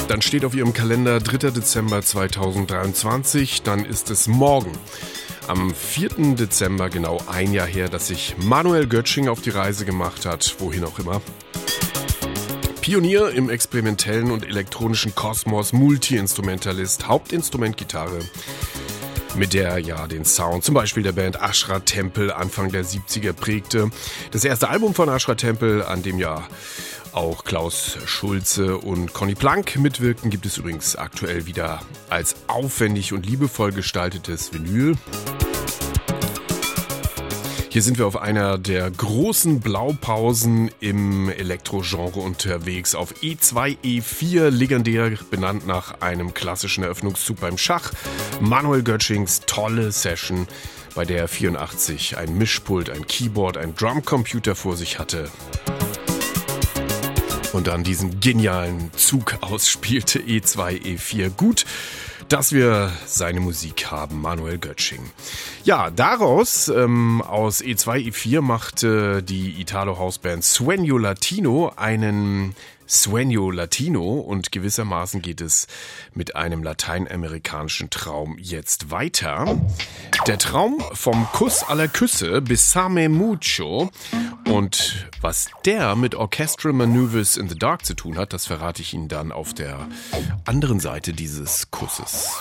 dann steht auf Ihrem Kalender 3. Dezember 2023, dann ist es morgen. Am 4. Dezember genau ein Jahr her, dass sich Manuel Götsching auf die Reise gemacht hat, wohin auch immer. Pionier im experimentellen und elektronischen Kosmos, Multi-Instrumentalist, Hauptinstrument Gitarre, mit der er ja den Sound zum Beispiel der Band Ashra Temple Anfang der 70er prägte. Das erste Album von Ashra Temple, an dem ja auch Klaus Schulze und Conny Plank mitwirkten, gibt es übrigens aktuell wieder als aufwendig und liebevoll gestaltetes Vinyl. Hier sind wir auf einer der großen Blaupausen im Elektrogenre unterwegs. Auf E2, E4, legendär benannt nach einem klassischen Eröffnungszug beim Schach. Manuel Götschings tolle Session, bei der er 84 ein Mischpult, ein Keyboard, ein Drumcomputer vor sich hatte. Und dann diesen genialen Zug ausspielte E2, E4. Gut, dass wir seine Musik haben, Manuel Götsching. Ja, daraus, ähm, aus E2, E4 machte die Italo-House-Band Sueño Latino einen Sueño Latino und gewissermaßen geht es mit einem lateinamerikanischen Traum jetzt weiter. Der Traum vom Kuss aller Küsse, Besame Mucho und was der mit Orchestral Maneuvers in the Dark zu tun hat, das verrate ich Ihnen dann auf der anderen Seite dieses Kusses.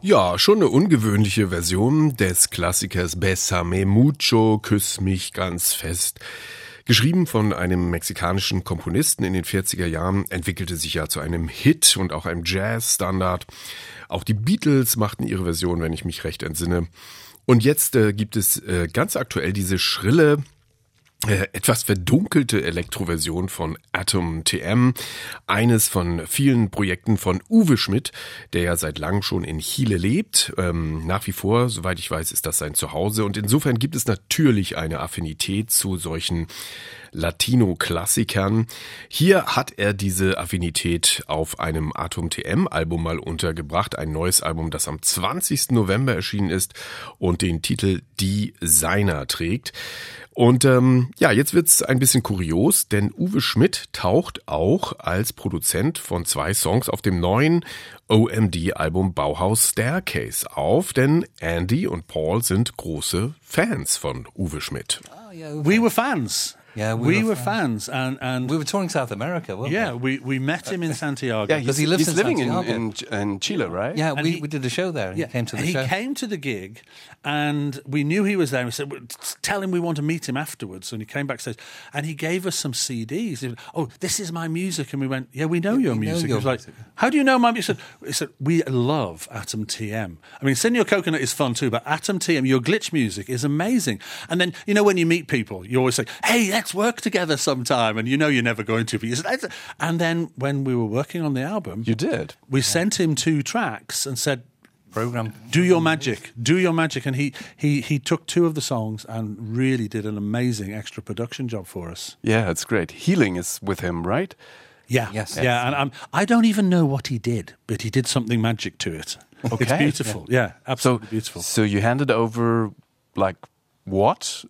Ja, schon eine ungewöhnliche Version des Klassikers Besame mucho, küss mich ganz fest. Geschrieben von einem mexikanischen Komponisten in den 40er Jahren, entwickelte sich ja zu einem Hit und auch einem Jazz-Standard. Auch die Beatles machten ihre Version, wenn ich mich recht entsinne. Und jetzt äh, gibt es äh, ganz aktuell diese schrille, äh, etwas verdunkelte Elektroversion von Atom TM, eines von vielen Projekten von Uwe Schmidt, der ja seit langem schon in Chile lebt. Ähm, nach wie vor, soweit ich weiß, ist das sein Zuhause und insofern gibt es natürlich eine Affinität zu solchen Latino-Klassikern. Hier hat er diese Affinität auf einem Atom TM-Album mal untergebracht, ein neues Album, das am 20. November erschienen ist und den Titel Die Seiner trägt. Und ähm, ja, jetzt wird's ein bisschen kurios, denn Uwe Schmidt taucht auch als Produzent von zwei Songs auf dem neuen OMD-Album Bauhaus Staircase auf, denn Andy und Paul sind große Fans von Uwe Schmidt. We were fans. Yeah, we, were, fans, and and We were touring South America, weren't yeah, we? we, we met him in uh, Santiago. Yeah, Because he's, he lives he's in living in, Santiago. in in Chile, right? Yeah, we, he- we did a show there. and Yeah, He came to the and he show. came to the gig, and we knew he was there. We said, "Well, "Tell him we want to meet him afterwards." And he came backstage, and he gave us some CDs. He went, "Oh, this is my music," and we went, "Yeah, we know your we know music." your he was like, "How do you know my music?" He said, he said, "We love Atom TM. I mean, Senor Coconut is fun too, but Atom TM, your glitch music is amazing." And then you know when you meet people, you always say, "Hey, let's work together sometime," and you know you're never going to. But you said, and then when we were working on the album, You did. we sent him two tracks and said, program. do your magic do your magic and he he he took two of the songs and really did an amazing extra production job for us Yeah, it's great. Healing is with him, right? yeah Yes. yeah and I'm, i don't even know what he did but he did something magic to it it's beautiful yeah, So absolutely beautiful So you handed over like what?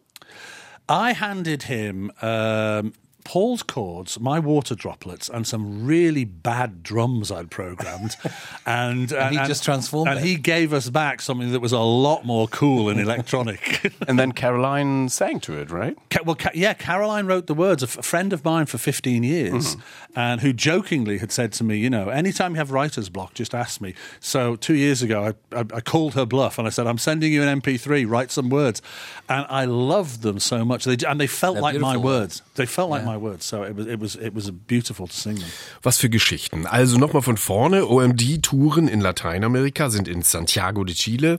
I handed him um Paul's chords, my water droplets, and some really bad drums I'd programmed, and, he just transformed And it. he gave us back something that was a lot more cool and electronic. And then Caroline sang to it, right? Ca- well, Ca- yeah, Caroline wrote the words. A, f- a friend of mine for 15 years, mm-hmm. and who jokingly had said to me, you know, anytime you have writer's block, just ask me. So two years ago, I, I, I called her bluff and I said, I'm sending you an MP3, write some words. And I loved them so much. They, and they felt They're like my beautiful words. They felt like Yeah. my words. So it was, it was, it was beautiful to sing them. Was für Geschichten. Also nochmal von vorne. OMD-Touren in Lateinamerika sind in Santiago de Chile.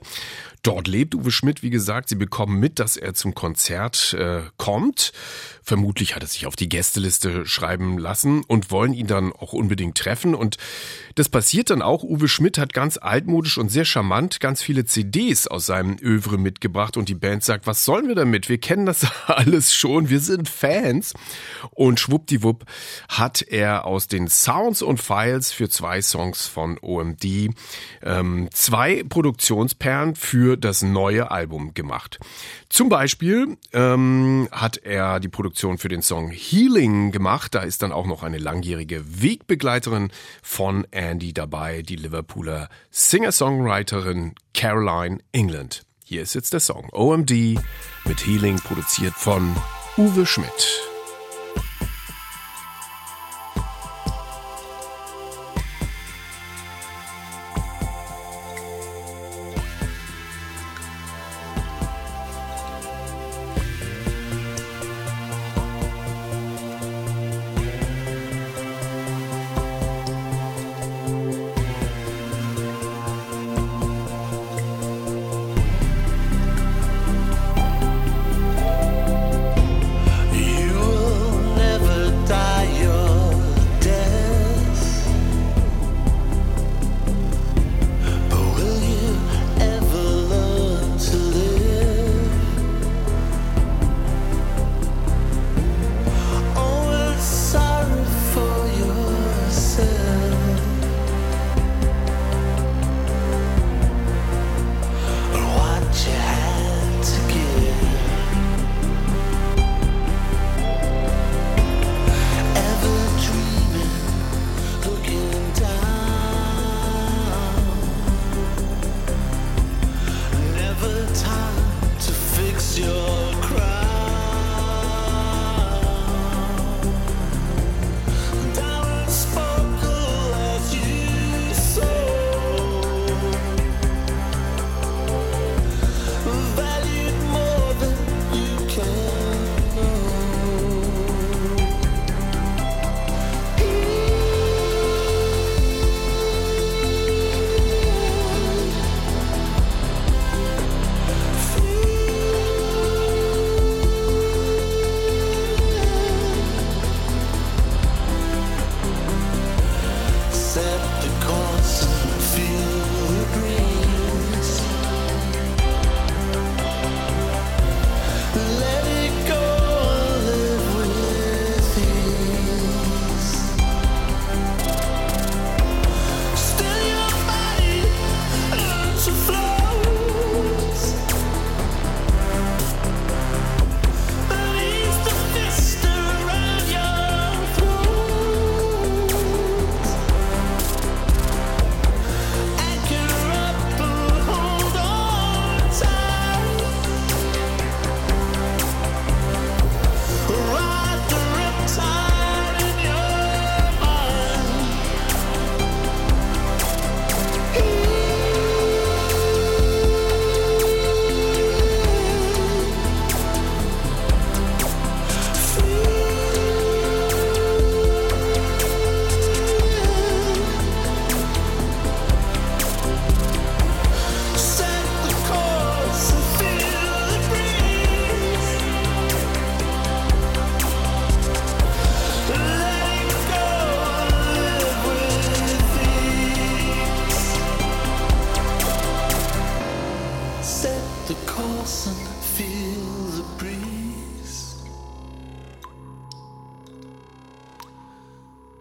Dort lebt Uwe Schmidt, wie gesagt. Sie bekommen mit, dass er zum Konzert äh, kommt. Vermutlich hat er sich auf die Gästeliste schreiben lassen und wollen ihn dann auch unbedingt treffen. Und das passiert dann auch. Uwe Schmidt hat ganz altmodisch und sehr charmant ganz viele CDs aus seinem Övre mitgebracht und die Band sagt, was sollen wir damit? Wir kennen das alles schon, wir sind Fans. Und schwuppdiwupp hat er aus den Sounds und Files für zwei Songs von OMD ähm, zwei Produktionsperlen für das neue Album gemacht. Zum Beispiel ähm, hat er die Produktion für den Song Healing gemacht. Da ist dann auch noch eine langjährige Wegbegleiterin von Andy dabei, die Liverpooler Singer-Songwriterin Caroline England. Hier ist jetzt der Song OMD mit Healing, produziert von Uwe Schmidt.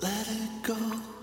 let it go.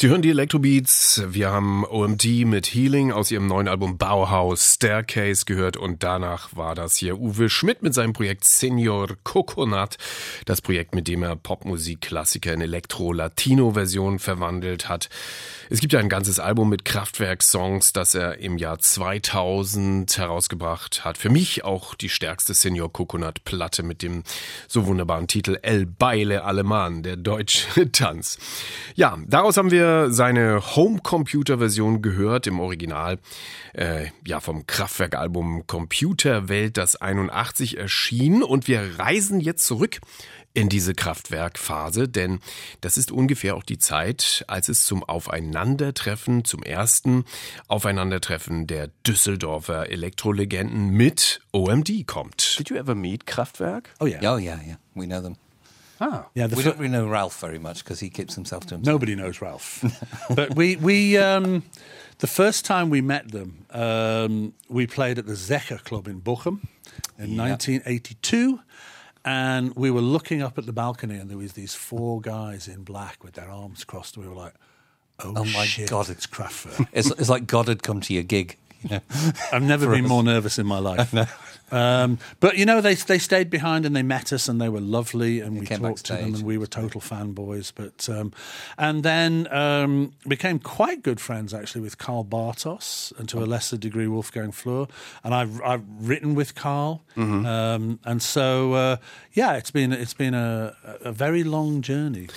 Sie hören die Electrobeats. Wir haben OMD mit Healing aus ihrem neuen Album Bauhaus Staircase gehört und danach war das hier Uwe Schmidt mit seinem Projekt Senior Coconut. Das Projekt, mit dem er Popmusik-Klassiker in Elektro-Latino-Version verwandelt hat. Es gibt ja ein ganzes Album mit Kraftwerk-Songs, das er im Jahr 2000 herausgebracht hat. Für mich auch die stärkste Senior Coconut Platte mit dem so wunderbaren Titel El Baile Aleman, der deutsche Tanz. Ja, daraus haben wir seine Homecomputer-Version gehört im Original, äh, ja vom Kraftwerk-Album Computerwelt, das 81 erschien und wir reisen jetzt zurück in diese Kraftwerkphase, denn das ist ungefähr auch die Zeit, als es zum Aufeinandertreffen, zum ersten Aufeinandertreffen der Düsseldorfer Elektrolegenden mit OMD kommt. Did you ever meet Kraftwerk? Oh, yeah. Oh yeah, yeah, we know them. Ah. Yeah, the we fir- don't really know Ralph very much because he keeps himself to himself. Nobody knows Ralph. but we, we um, The first time we met them, um, we played at the Zecher Club in Bochum in 1982. And we were looking up at the balcony, and there was these four guys in black with their arms crossed. We were like, "Oh, Oh my shit, God. it's Kraftwerk." It's, it's like God had come to your gig. You know? I've never been us. more nervous in my life. Um, but you know, they they stayed behind and they met us and they were lovely and we came talked to them and we were total fanboys. But um, and then um, became quite good friends actually with Carl Bartos and to a lesser degree Wolfgang Fleur. And I've I've written with Carl, um, and so uh, yeah, it's been it's been a, a very long journey.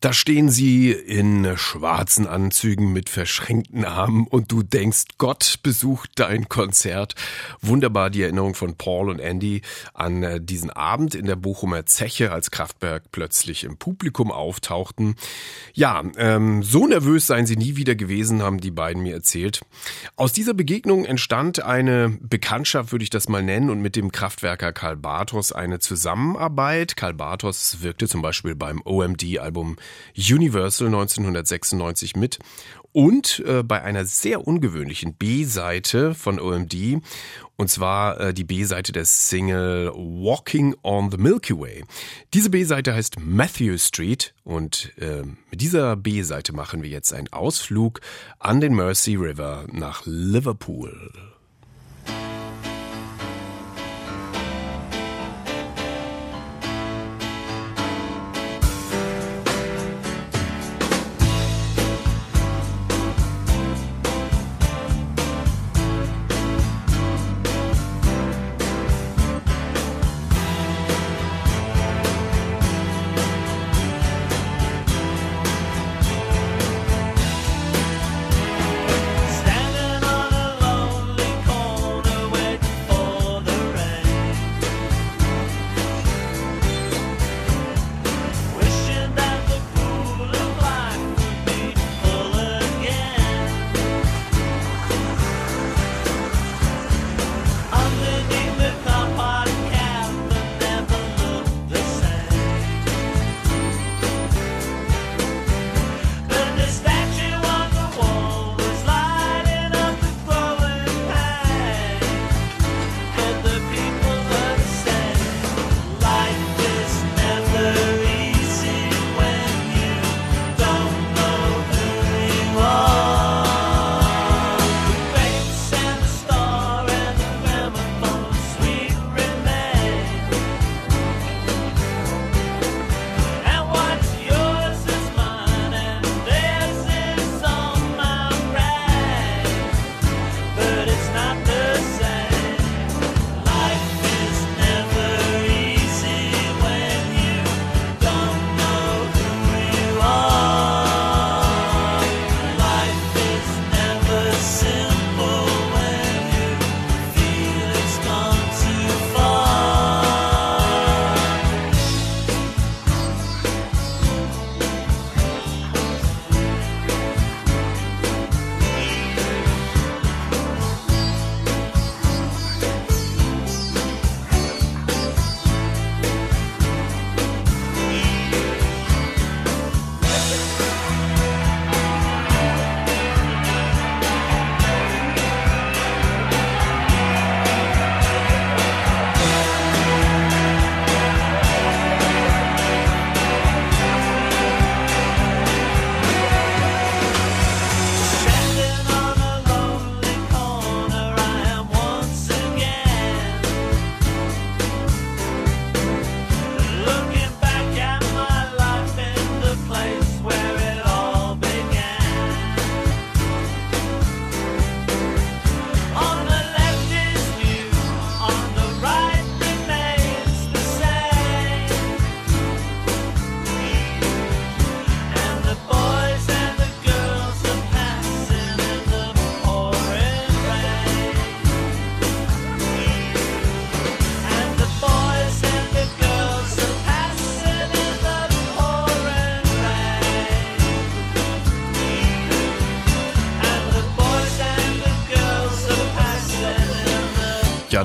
Da stehen sie in schwarzen Anzügen mit verschränkten Armen und du denkst, Gott besucht dein Konzert. Wunderbar die Erinnerung von Paul und Andy an äh, diesen Abend in der Bochumer Zeche, als Kraftwerk plötzlich im Publikum auftauchten. Ja, ähm, so nervös seien sie nie wieder gewesen, haben die beiden mir erzählt. Aus dieser Begegnung entstand eine Bekanntschaft, würde ich das mal nennen, und mit dem Kraftwerker Karl Bartos eine Zusammenarbeit. Karl Bartos wirkte zum Beispiel beim OMD-Album Universal 1996 mit und äh, bei einer sehr ungewöhnlichen B-Seite von OMD, und zwar äh, die B-Seite der Single Walking on the Milky Way. Diese B-Seite heißt Matthew Street und äh, mit dieser B-Seite machen wir jetzt einen Ausflug an den Mersey River nach Liverpool.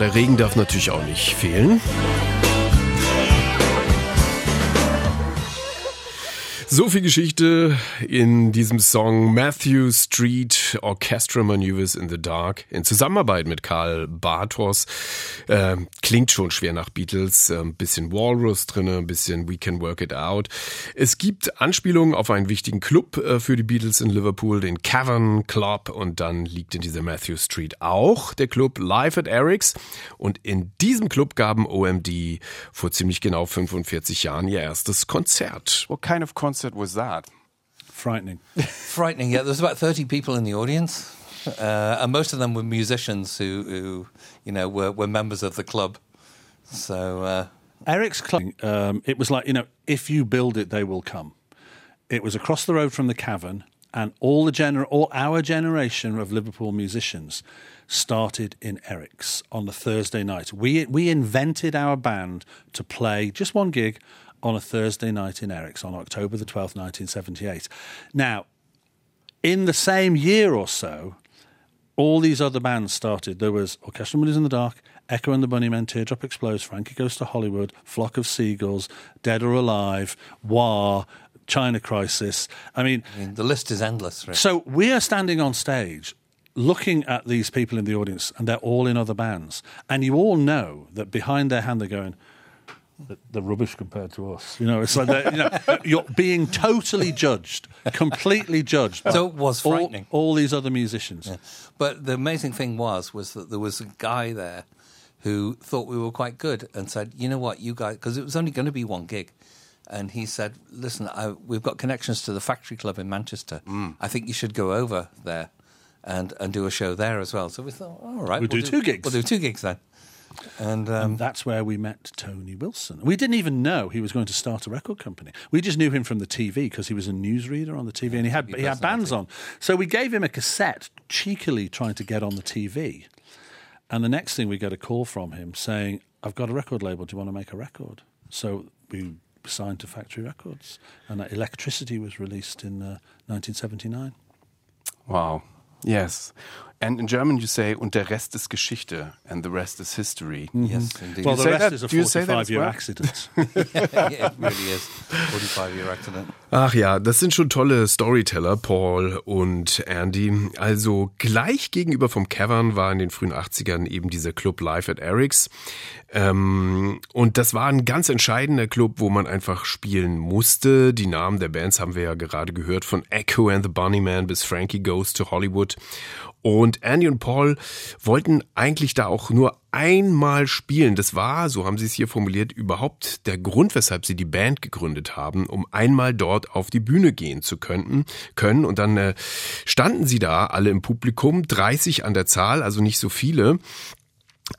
Der Regen darf natürlich auch nicht fehlen. So viel Geschichte in diesem Song Matthew Street Orchestra Maneuvers in the Dark in Zusammenarbeit mit Karl Bartos. Äh, klingt schon schwer nach Beatles, ein bisschen Walrus drin, ein bisschen We Can Work It Out. Es gibt Anspielungen auf einen wichtigen Club äh, für die Beatles in Liverpool, den Cavern Club und dann liegt in dieser Matthew Street auch der Club Live at Eric's und in diesem Club gaben OMD vor ziemlich genau 45 Jahren ihr erstes Konzert. What kind of concert was that? Frightening. Frightening. Yeah, there's about 30 people in the audience, uh, and most of them were musicians who, who you know, were, were members of the club. So, uh, Eric's club, um, it was like, you know, if you build it, they will come. It was across the road from the cavern, and all the gener- all our generation of Liverpool musicians started in Eric's on the Thursday night. We we invented our band to play just one gig on a Thursday night in Eric's on October the 12th, 1978. Now, in the same year or so, all these other bands started. There was Orchestral Mondays in the Dark, Echo and the Bunnymen, Teardrop Explodes, Frankie Goes to Hollywood, Flock of Seagulls, Dead or Alive, War, China Crisis. I mean, I mean the list is endless. Really. so we are standing on stage looking at these people in the audience, and they're all in other bands. And you all know that behind their hand they're going, "The- the rubbish compared to us. You know, it's like you know, you're being totally judged, completely judged. So it was all- frightening. All, these other musicians. But the amazing thing was was that there was a guy there who thought we were quite good and said, "You know what, you guys," because it was only going to be one gig, and he said, "Listen, I, we've got connections to the Factory Club in Manchester. Mm. I think you should go over there and and do a show there as well." So we thought, "All right, We'll do two gigs." We'll do two gigs then." And um, And that's where we met Tony Wilson. We didn't even know he was going to start a record company. We just knew him from the TV because he was a newsreader on the TV and he had he had bands on. So we gave him a cassette, cheekily trying to get on the TV. And the next thing we get a call from him saying, "I've got a record label. Do you want to make a record?" So we signed to Factory Records, and Electricity was released in uh, 1979. Wow. Yes. And in German you say, und der Rest ist Geschichte, and the rest is history. Mhm. yes, indeed. Well, you the rest that? is a Do you say that as 45-year well? accident. yeah, it really is. Forty-five-year accident. Ach ja, das sind schon tolle Storyteller, Paul und Andy. Also gleich gegenüber vom Cavern war in den frühen 80ern eben dieser Club Live at Eric's. Ähm, und das war ein ganz entscheidender Club, wo man einfach spielen musste. Die Namen der Bands haben wir ja gerade gehört, von Echo and the Bunnyman bis Frankie Goes to Hollywood. Und Andy und Paul wollten eigentlich da auch nur einmal spielen. Das war, so haben sie es hier formuliert, überhaupt der Grund, weshalb sie die Band gegründet haben, um einmal dort auf die Bühne gehen zu können. können. Und dann äh, standen sie da alle im Publikum, 30 an der Zahl, also nicht so viele.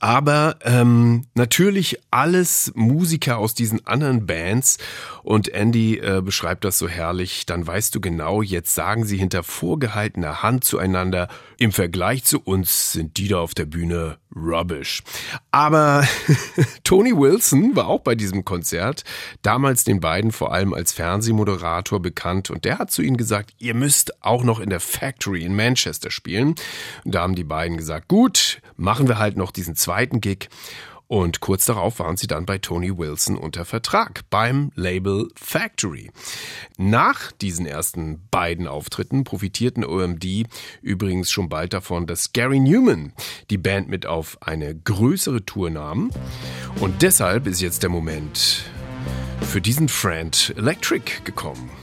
Aber ähm, natürlich alles Musiker aus diesen anderen Bands und Andy äh, beschreibt das so herrlich, dann weißt du genau, jetzt sagen sie hinter vorgehaltener Hand zueinander, im Vergleich zu uns sind die da auf der Bühne rubbish. Aber Tony Wilson war auch bei diesem Konzert, damals den beiden vor allem als Fernsehmoderator bekannt und der hat zu ihnen gesagt, ihr müsst auch noch in der Factory in Manchester spielen. Und da haben die beiden gesagt, gut, machen wir halt noch diesen zweiten Gig. Und kurz darauf waren sie dann bei Tony Wilson unter Vertrag beim Label Factory. Nach diesen ersten beiden Auftritten profitierten OMD übrigens schon bald davon, dass Gary Newman die Band mit auf eine größere Tour nahm. Und deshalb ist jetzt der Moment für diesen Friend Electric gekommen.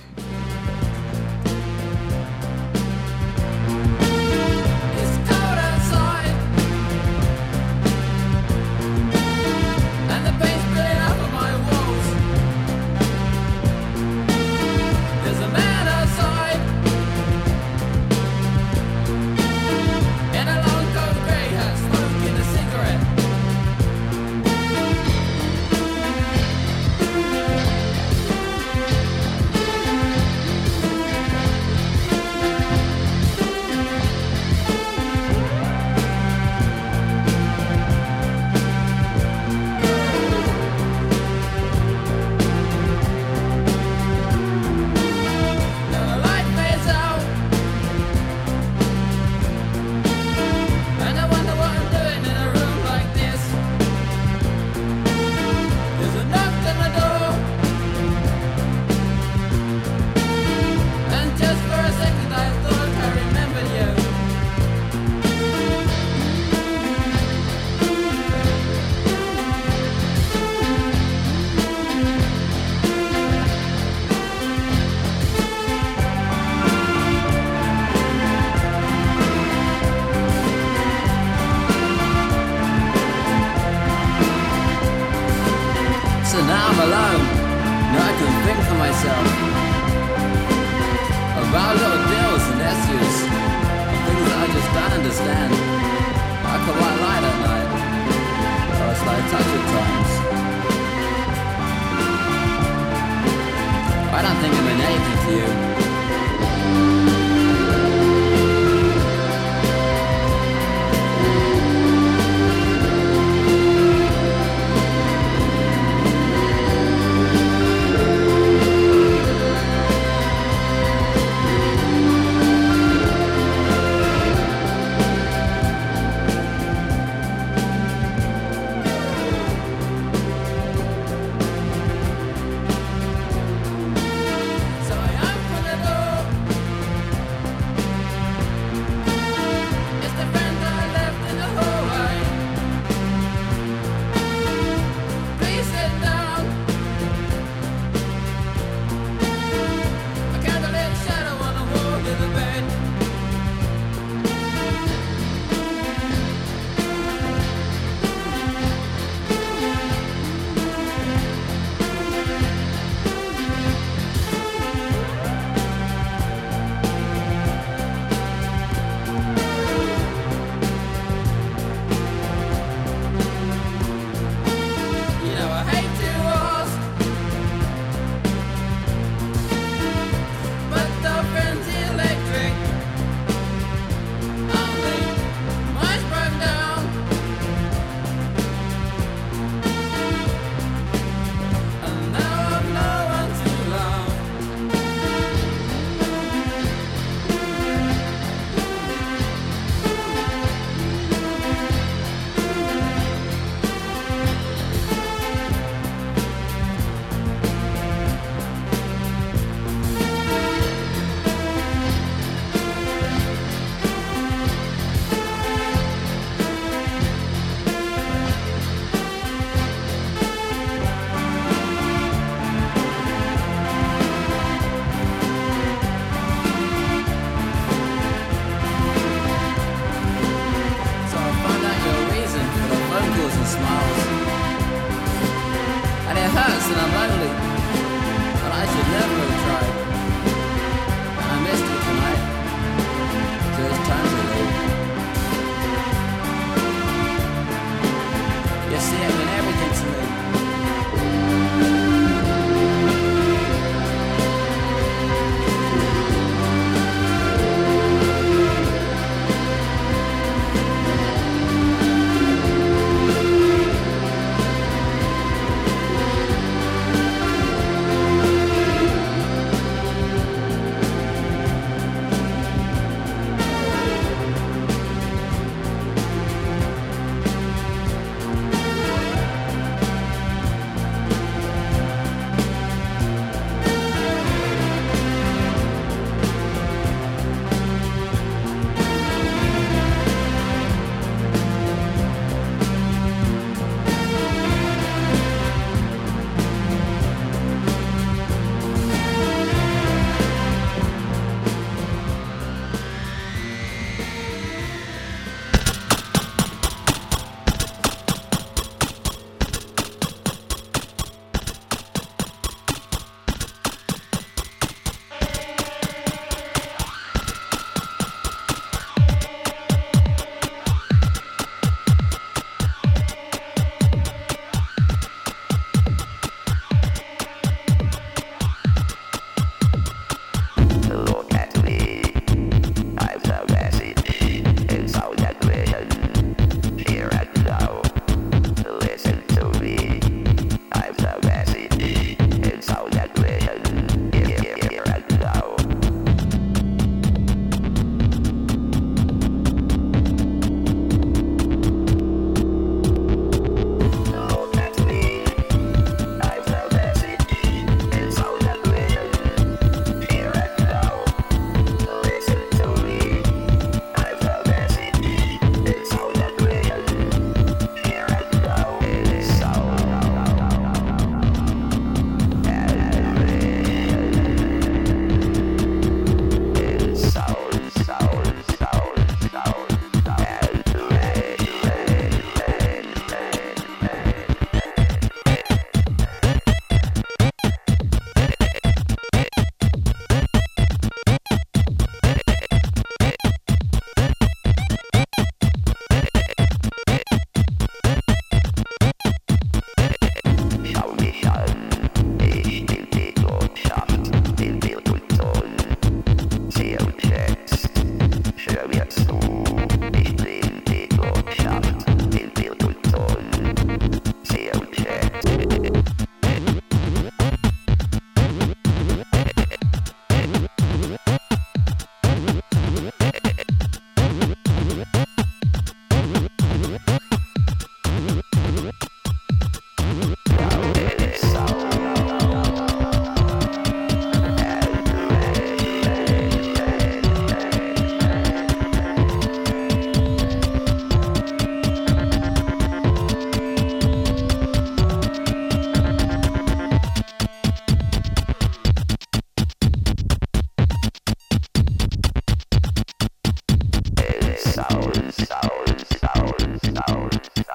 and I'm lonely. but I should never have tried.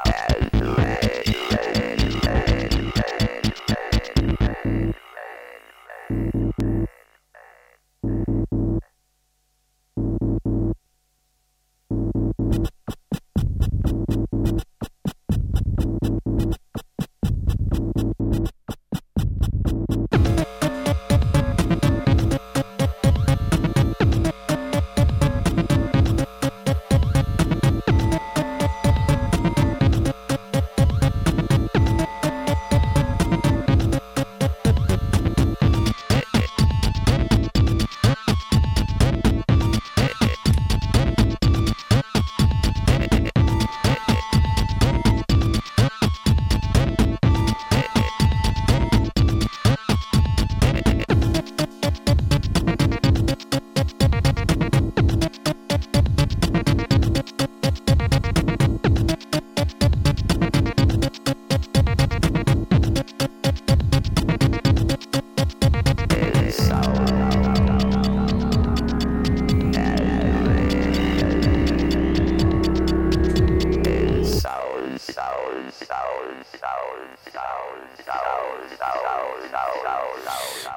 that.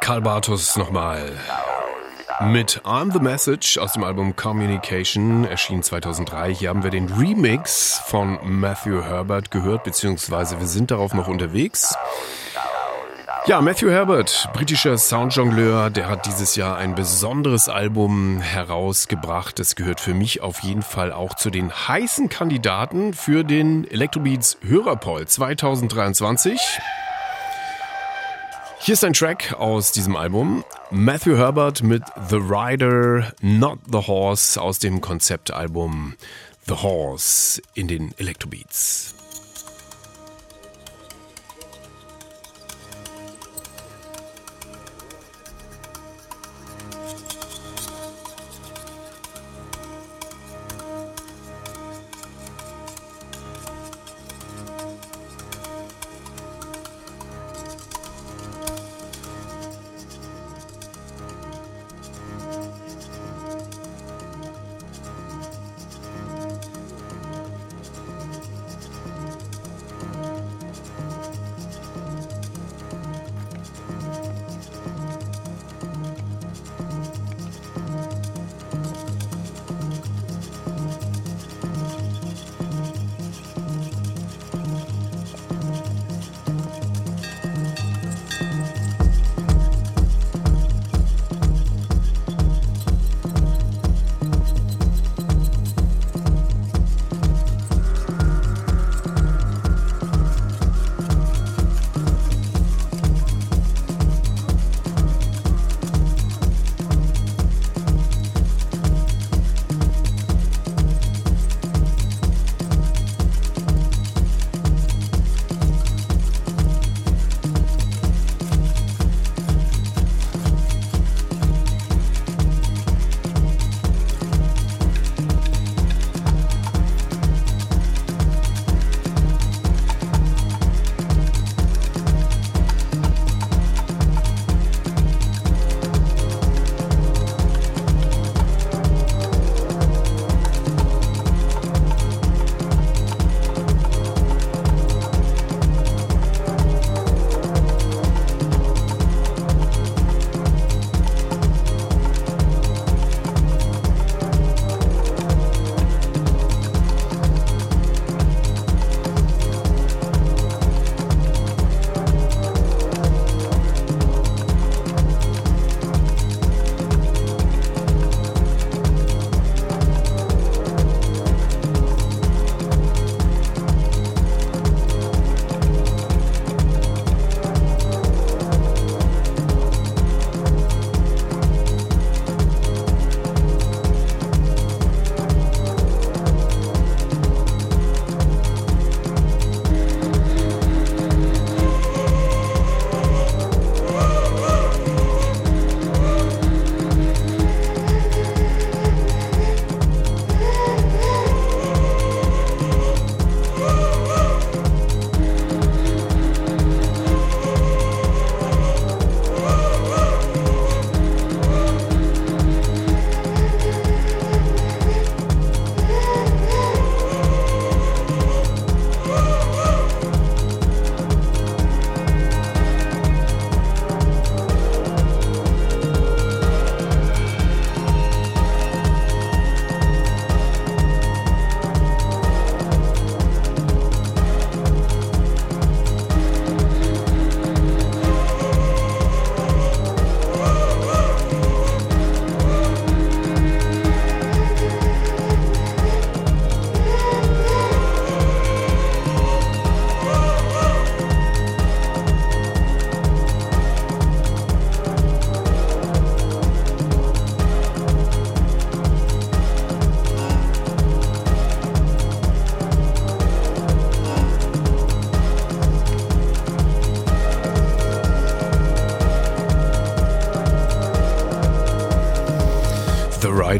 Karl Bartos nochmal. Mit I'm the Message aus dem Album Communication erschien 2003. Hier haben wir den Remix von Matthew Herbert gehört, beziehungsweise wir sind darauf noch unterwegs. Ja, Matthew Herbert, britischer Soundjongleur, der hat dieses Jahr ein besonderes Album herausgebracht. Das gehört für mich auf jeden Fall auch zu den heißen Kandidaten für den Electrobeats Hörerpoll 2023. Hier ist ein Track aus diesem Album. Matthew Herbert mit The Rider, Not the Horse aus dem Konzeptalbum The Horse in den Electrobeats.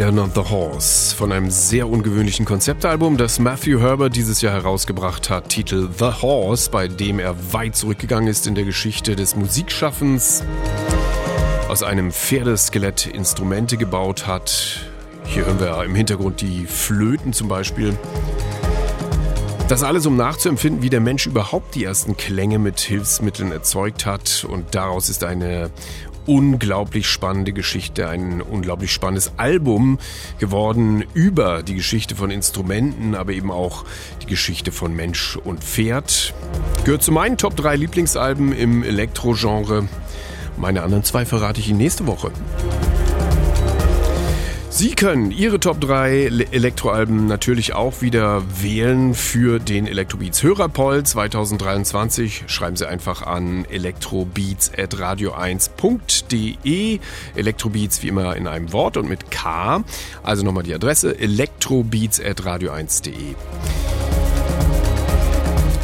Rider Not the Horse von einem sehr ungewöhnlichen Konzeptalbum, das Matthew Herbert dieses Jahr herausgebracht hat, Titel The Horse, bei dem er weit zurückgegangen ist in der Geschichte des Musikschaffens, aus einem Pferdeskelett Instrumente gebaut hat. Hier hören wir im Hintergrund die Flöten zum Beispiel. Das alles, um nachzuempfinden, wie der Mensch überhaupt die ersten Klänge mit Hilfsmitteln erzeugt hat. Und daraus ist eine unglaublich spannende Geschichte, ein unglaublich spannendes Album geworden über die Geschichte von Instrumenten, aber eben auch die Geschichte von Mensch und Pferd. Gehört zu meinen Top 3 Lieblingsalben im Elektro-Genre. Meine anderen zwei verrate ich Ihnen nächste Woche. Sie können Ihre Top 3 Le- Elektroalben natürlich auch wieder wählen für den Elektrobeats Hörerpoll 2023. Schreiben Sie einfach an elektrobeats.radio1.de. Elektrobeats wie immer in einem Wort und mit K. Also nochmal die Adresse elektrobeats.radio1.de.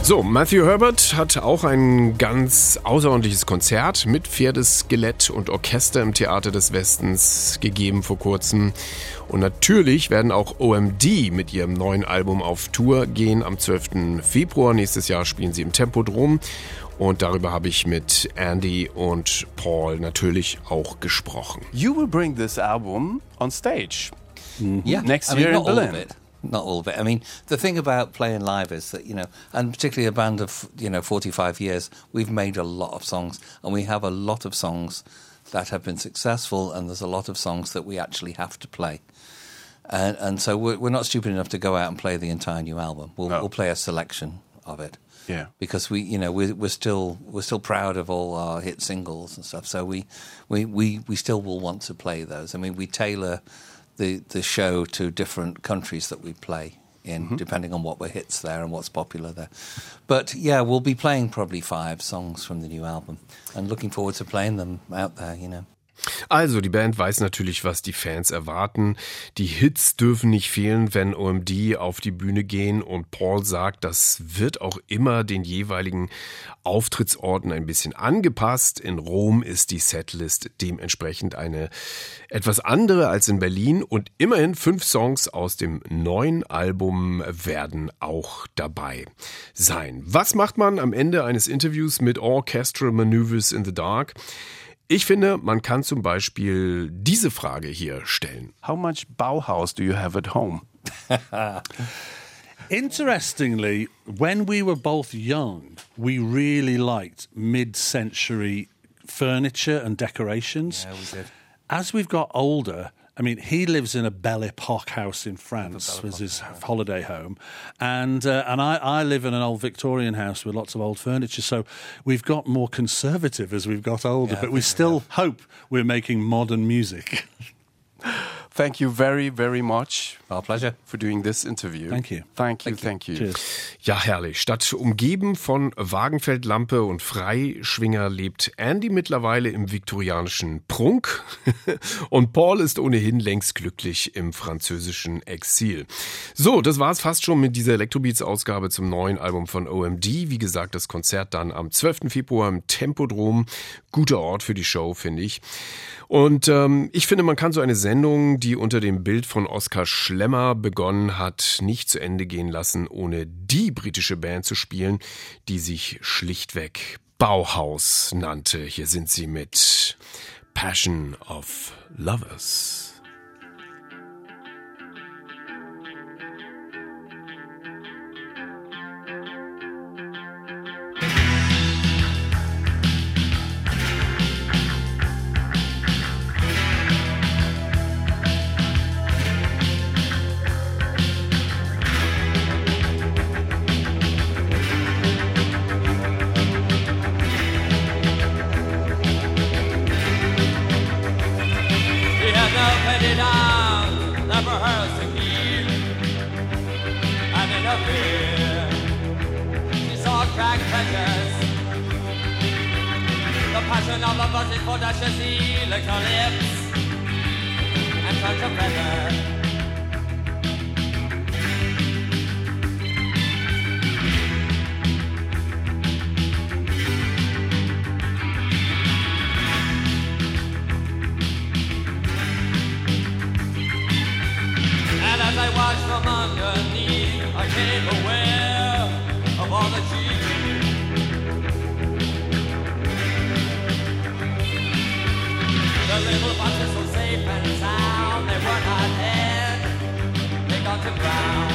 So, Matthew Herbert hat auch ein ganz außerordentliches Konzert mit Pferdeskelett und Orchester im Theater des Westens gegeben vor kurzem. Und natürlich werden auch OMD mit ihrem neuen Album auf Tour gehen. Am 12. Februar nächstes Jahr spielen sie im Tempodrom. Und darüber habe ich mit Andy und Paul natürlich auch gesprochen. You will bring this album on stage Yeah, next I mean, year in not all of Berlin. Not all of it. I mean, the thing about playing live is that you know, and particularly a band of you know forty-five years, we've made a lot of songs, and we have a lot of songs that have been successful, and there's a lot of songs that we actually have to play. And, and so we're, we're not stupid enough to go out and play the entire new album. We'll, No. we'll play a selection of it. Yeah. because we, you know, we're, we're still we're still proud of all our hit singles and stuff. So we, we, we, we still will want to play those. I mean, we tailor the the show to different countries that we play in, mm-hmm. depending on what were hits there and what's popular there. But yeah, we'll be playing probably five songs from the new album, and looking forward to playing them out there. You know. Also, die Band weiß natürlich, was die Fans erwarten. Die Hits dürfen nicht fehlen, wenn OMD auf die Bühne gehen und Paul sagt, das wird auch immer den jeweiligen Auftrittsorten ein bisschen angepasst. In Rom ist die Setlist dementsprechend eine etwas andere als in Berlin und immerhin fünf Songs aus dem neuen Album werden auch dabei sein. Was macht man am Ende eines Interviews mit Orchestral Maneuvers in the Dark? Ich finde, man kann zum Beispiel diese Frage hier stellen. How much Bauhaus do you have at home? Interestingly, when we were both young, we really liked mid century furniture and decorations. Yeah, we did. As we've got older, I mean, he lives in a Belle Epoque house in France, was his holiday home, and uh, and I, I live in an old Victorian house with lots of old furniture. So we've got more conservative as we've got older, Yeah, but we still hope we're making modern music. Thank you very, very much Our pleasure. for doing this interview. Thank you. Thank you, thank you. Cheers. Ja, herrlich. Statt umgeben von Wagenfeldlampe und Freischwinger lebt Andy mittlerweile im viktorianischen Prunk und Paul ist ohnehin längst glücklich im französischen Exil. So, das war's fast schon mit dieser Electrobeats-Ausgabe zum neuen Album von OMD. Wie gesagt, das Konzert dann am 12. Februar im Tempodrom. Guter Ort für die Show, finde ich. Und ähm, ich finde, man kann so eine Sendung, die unter dem Bild von Oskar Schlemmer begonnen hat, nicht zu Ende gehen lassen, ohne die britische Band zu spielen, die sich schlichtweg Bauhaus nannte. Hier sind sie mit Passion of Lovers. Passion of the buzz is for that she see licked her lips and touch a feather. And as I watched from underneath, I came aware the ground.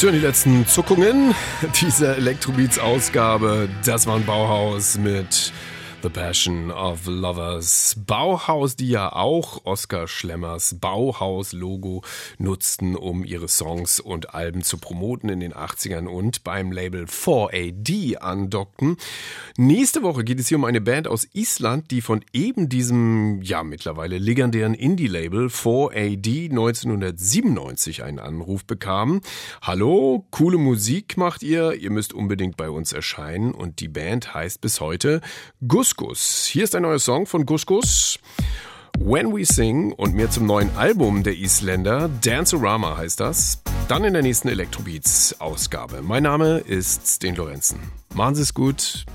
So, die letzten Zuckungen dieser Electrobeats-Ausgabe. Das war ein Bauhaus mit The Passion of Lovers. Bauhaus, die ja auch Oskar Schlemmers Bauhaus-Logo nutzten, um ihre Songs und Alben zu promoten in den 80ern und beim Label 4AD andockten. Nächste Woche geht es hier um eine Band aus Island, die von eben diesem, ja, mittlerweile legendären Indie-Label 4AD 1997 einen Anruf bekam. Hallo, coole Musik macht ihr, ihr müsst unbedingt bei uns erscheinen und die Band heißt bis heute Gus. Hier ist ein neuer Song von Gus Gus. When We Sing und mehr zum neuen Album der Isländer, Dancerama heißt das, dann in der nächsten Electrobeats Ausgabe. Mein Name ist Sten Lorenzen. Machen Sie es gut.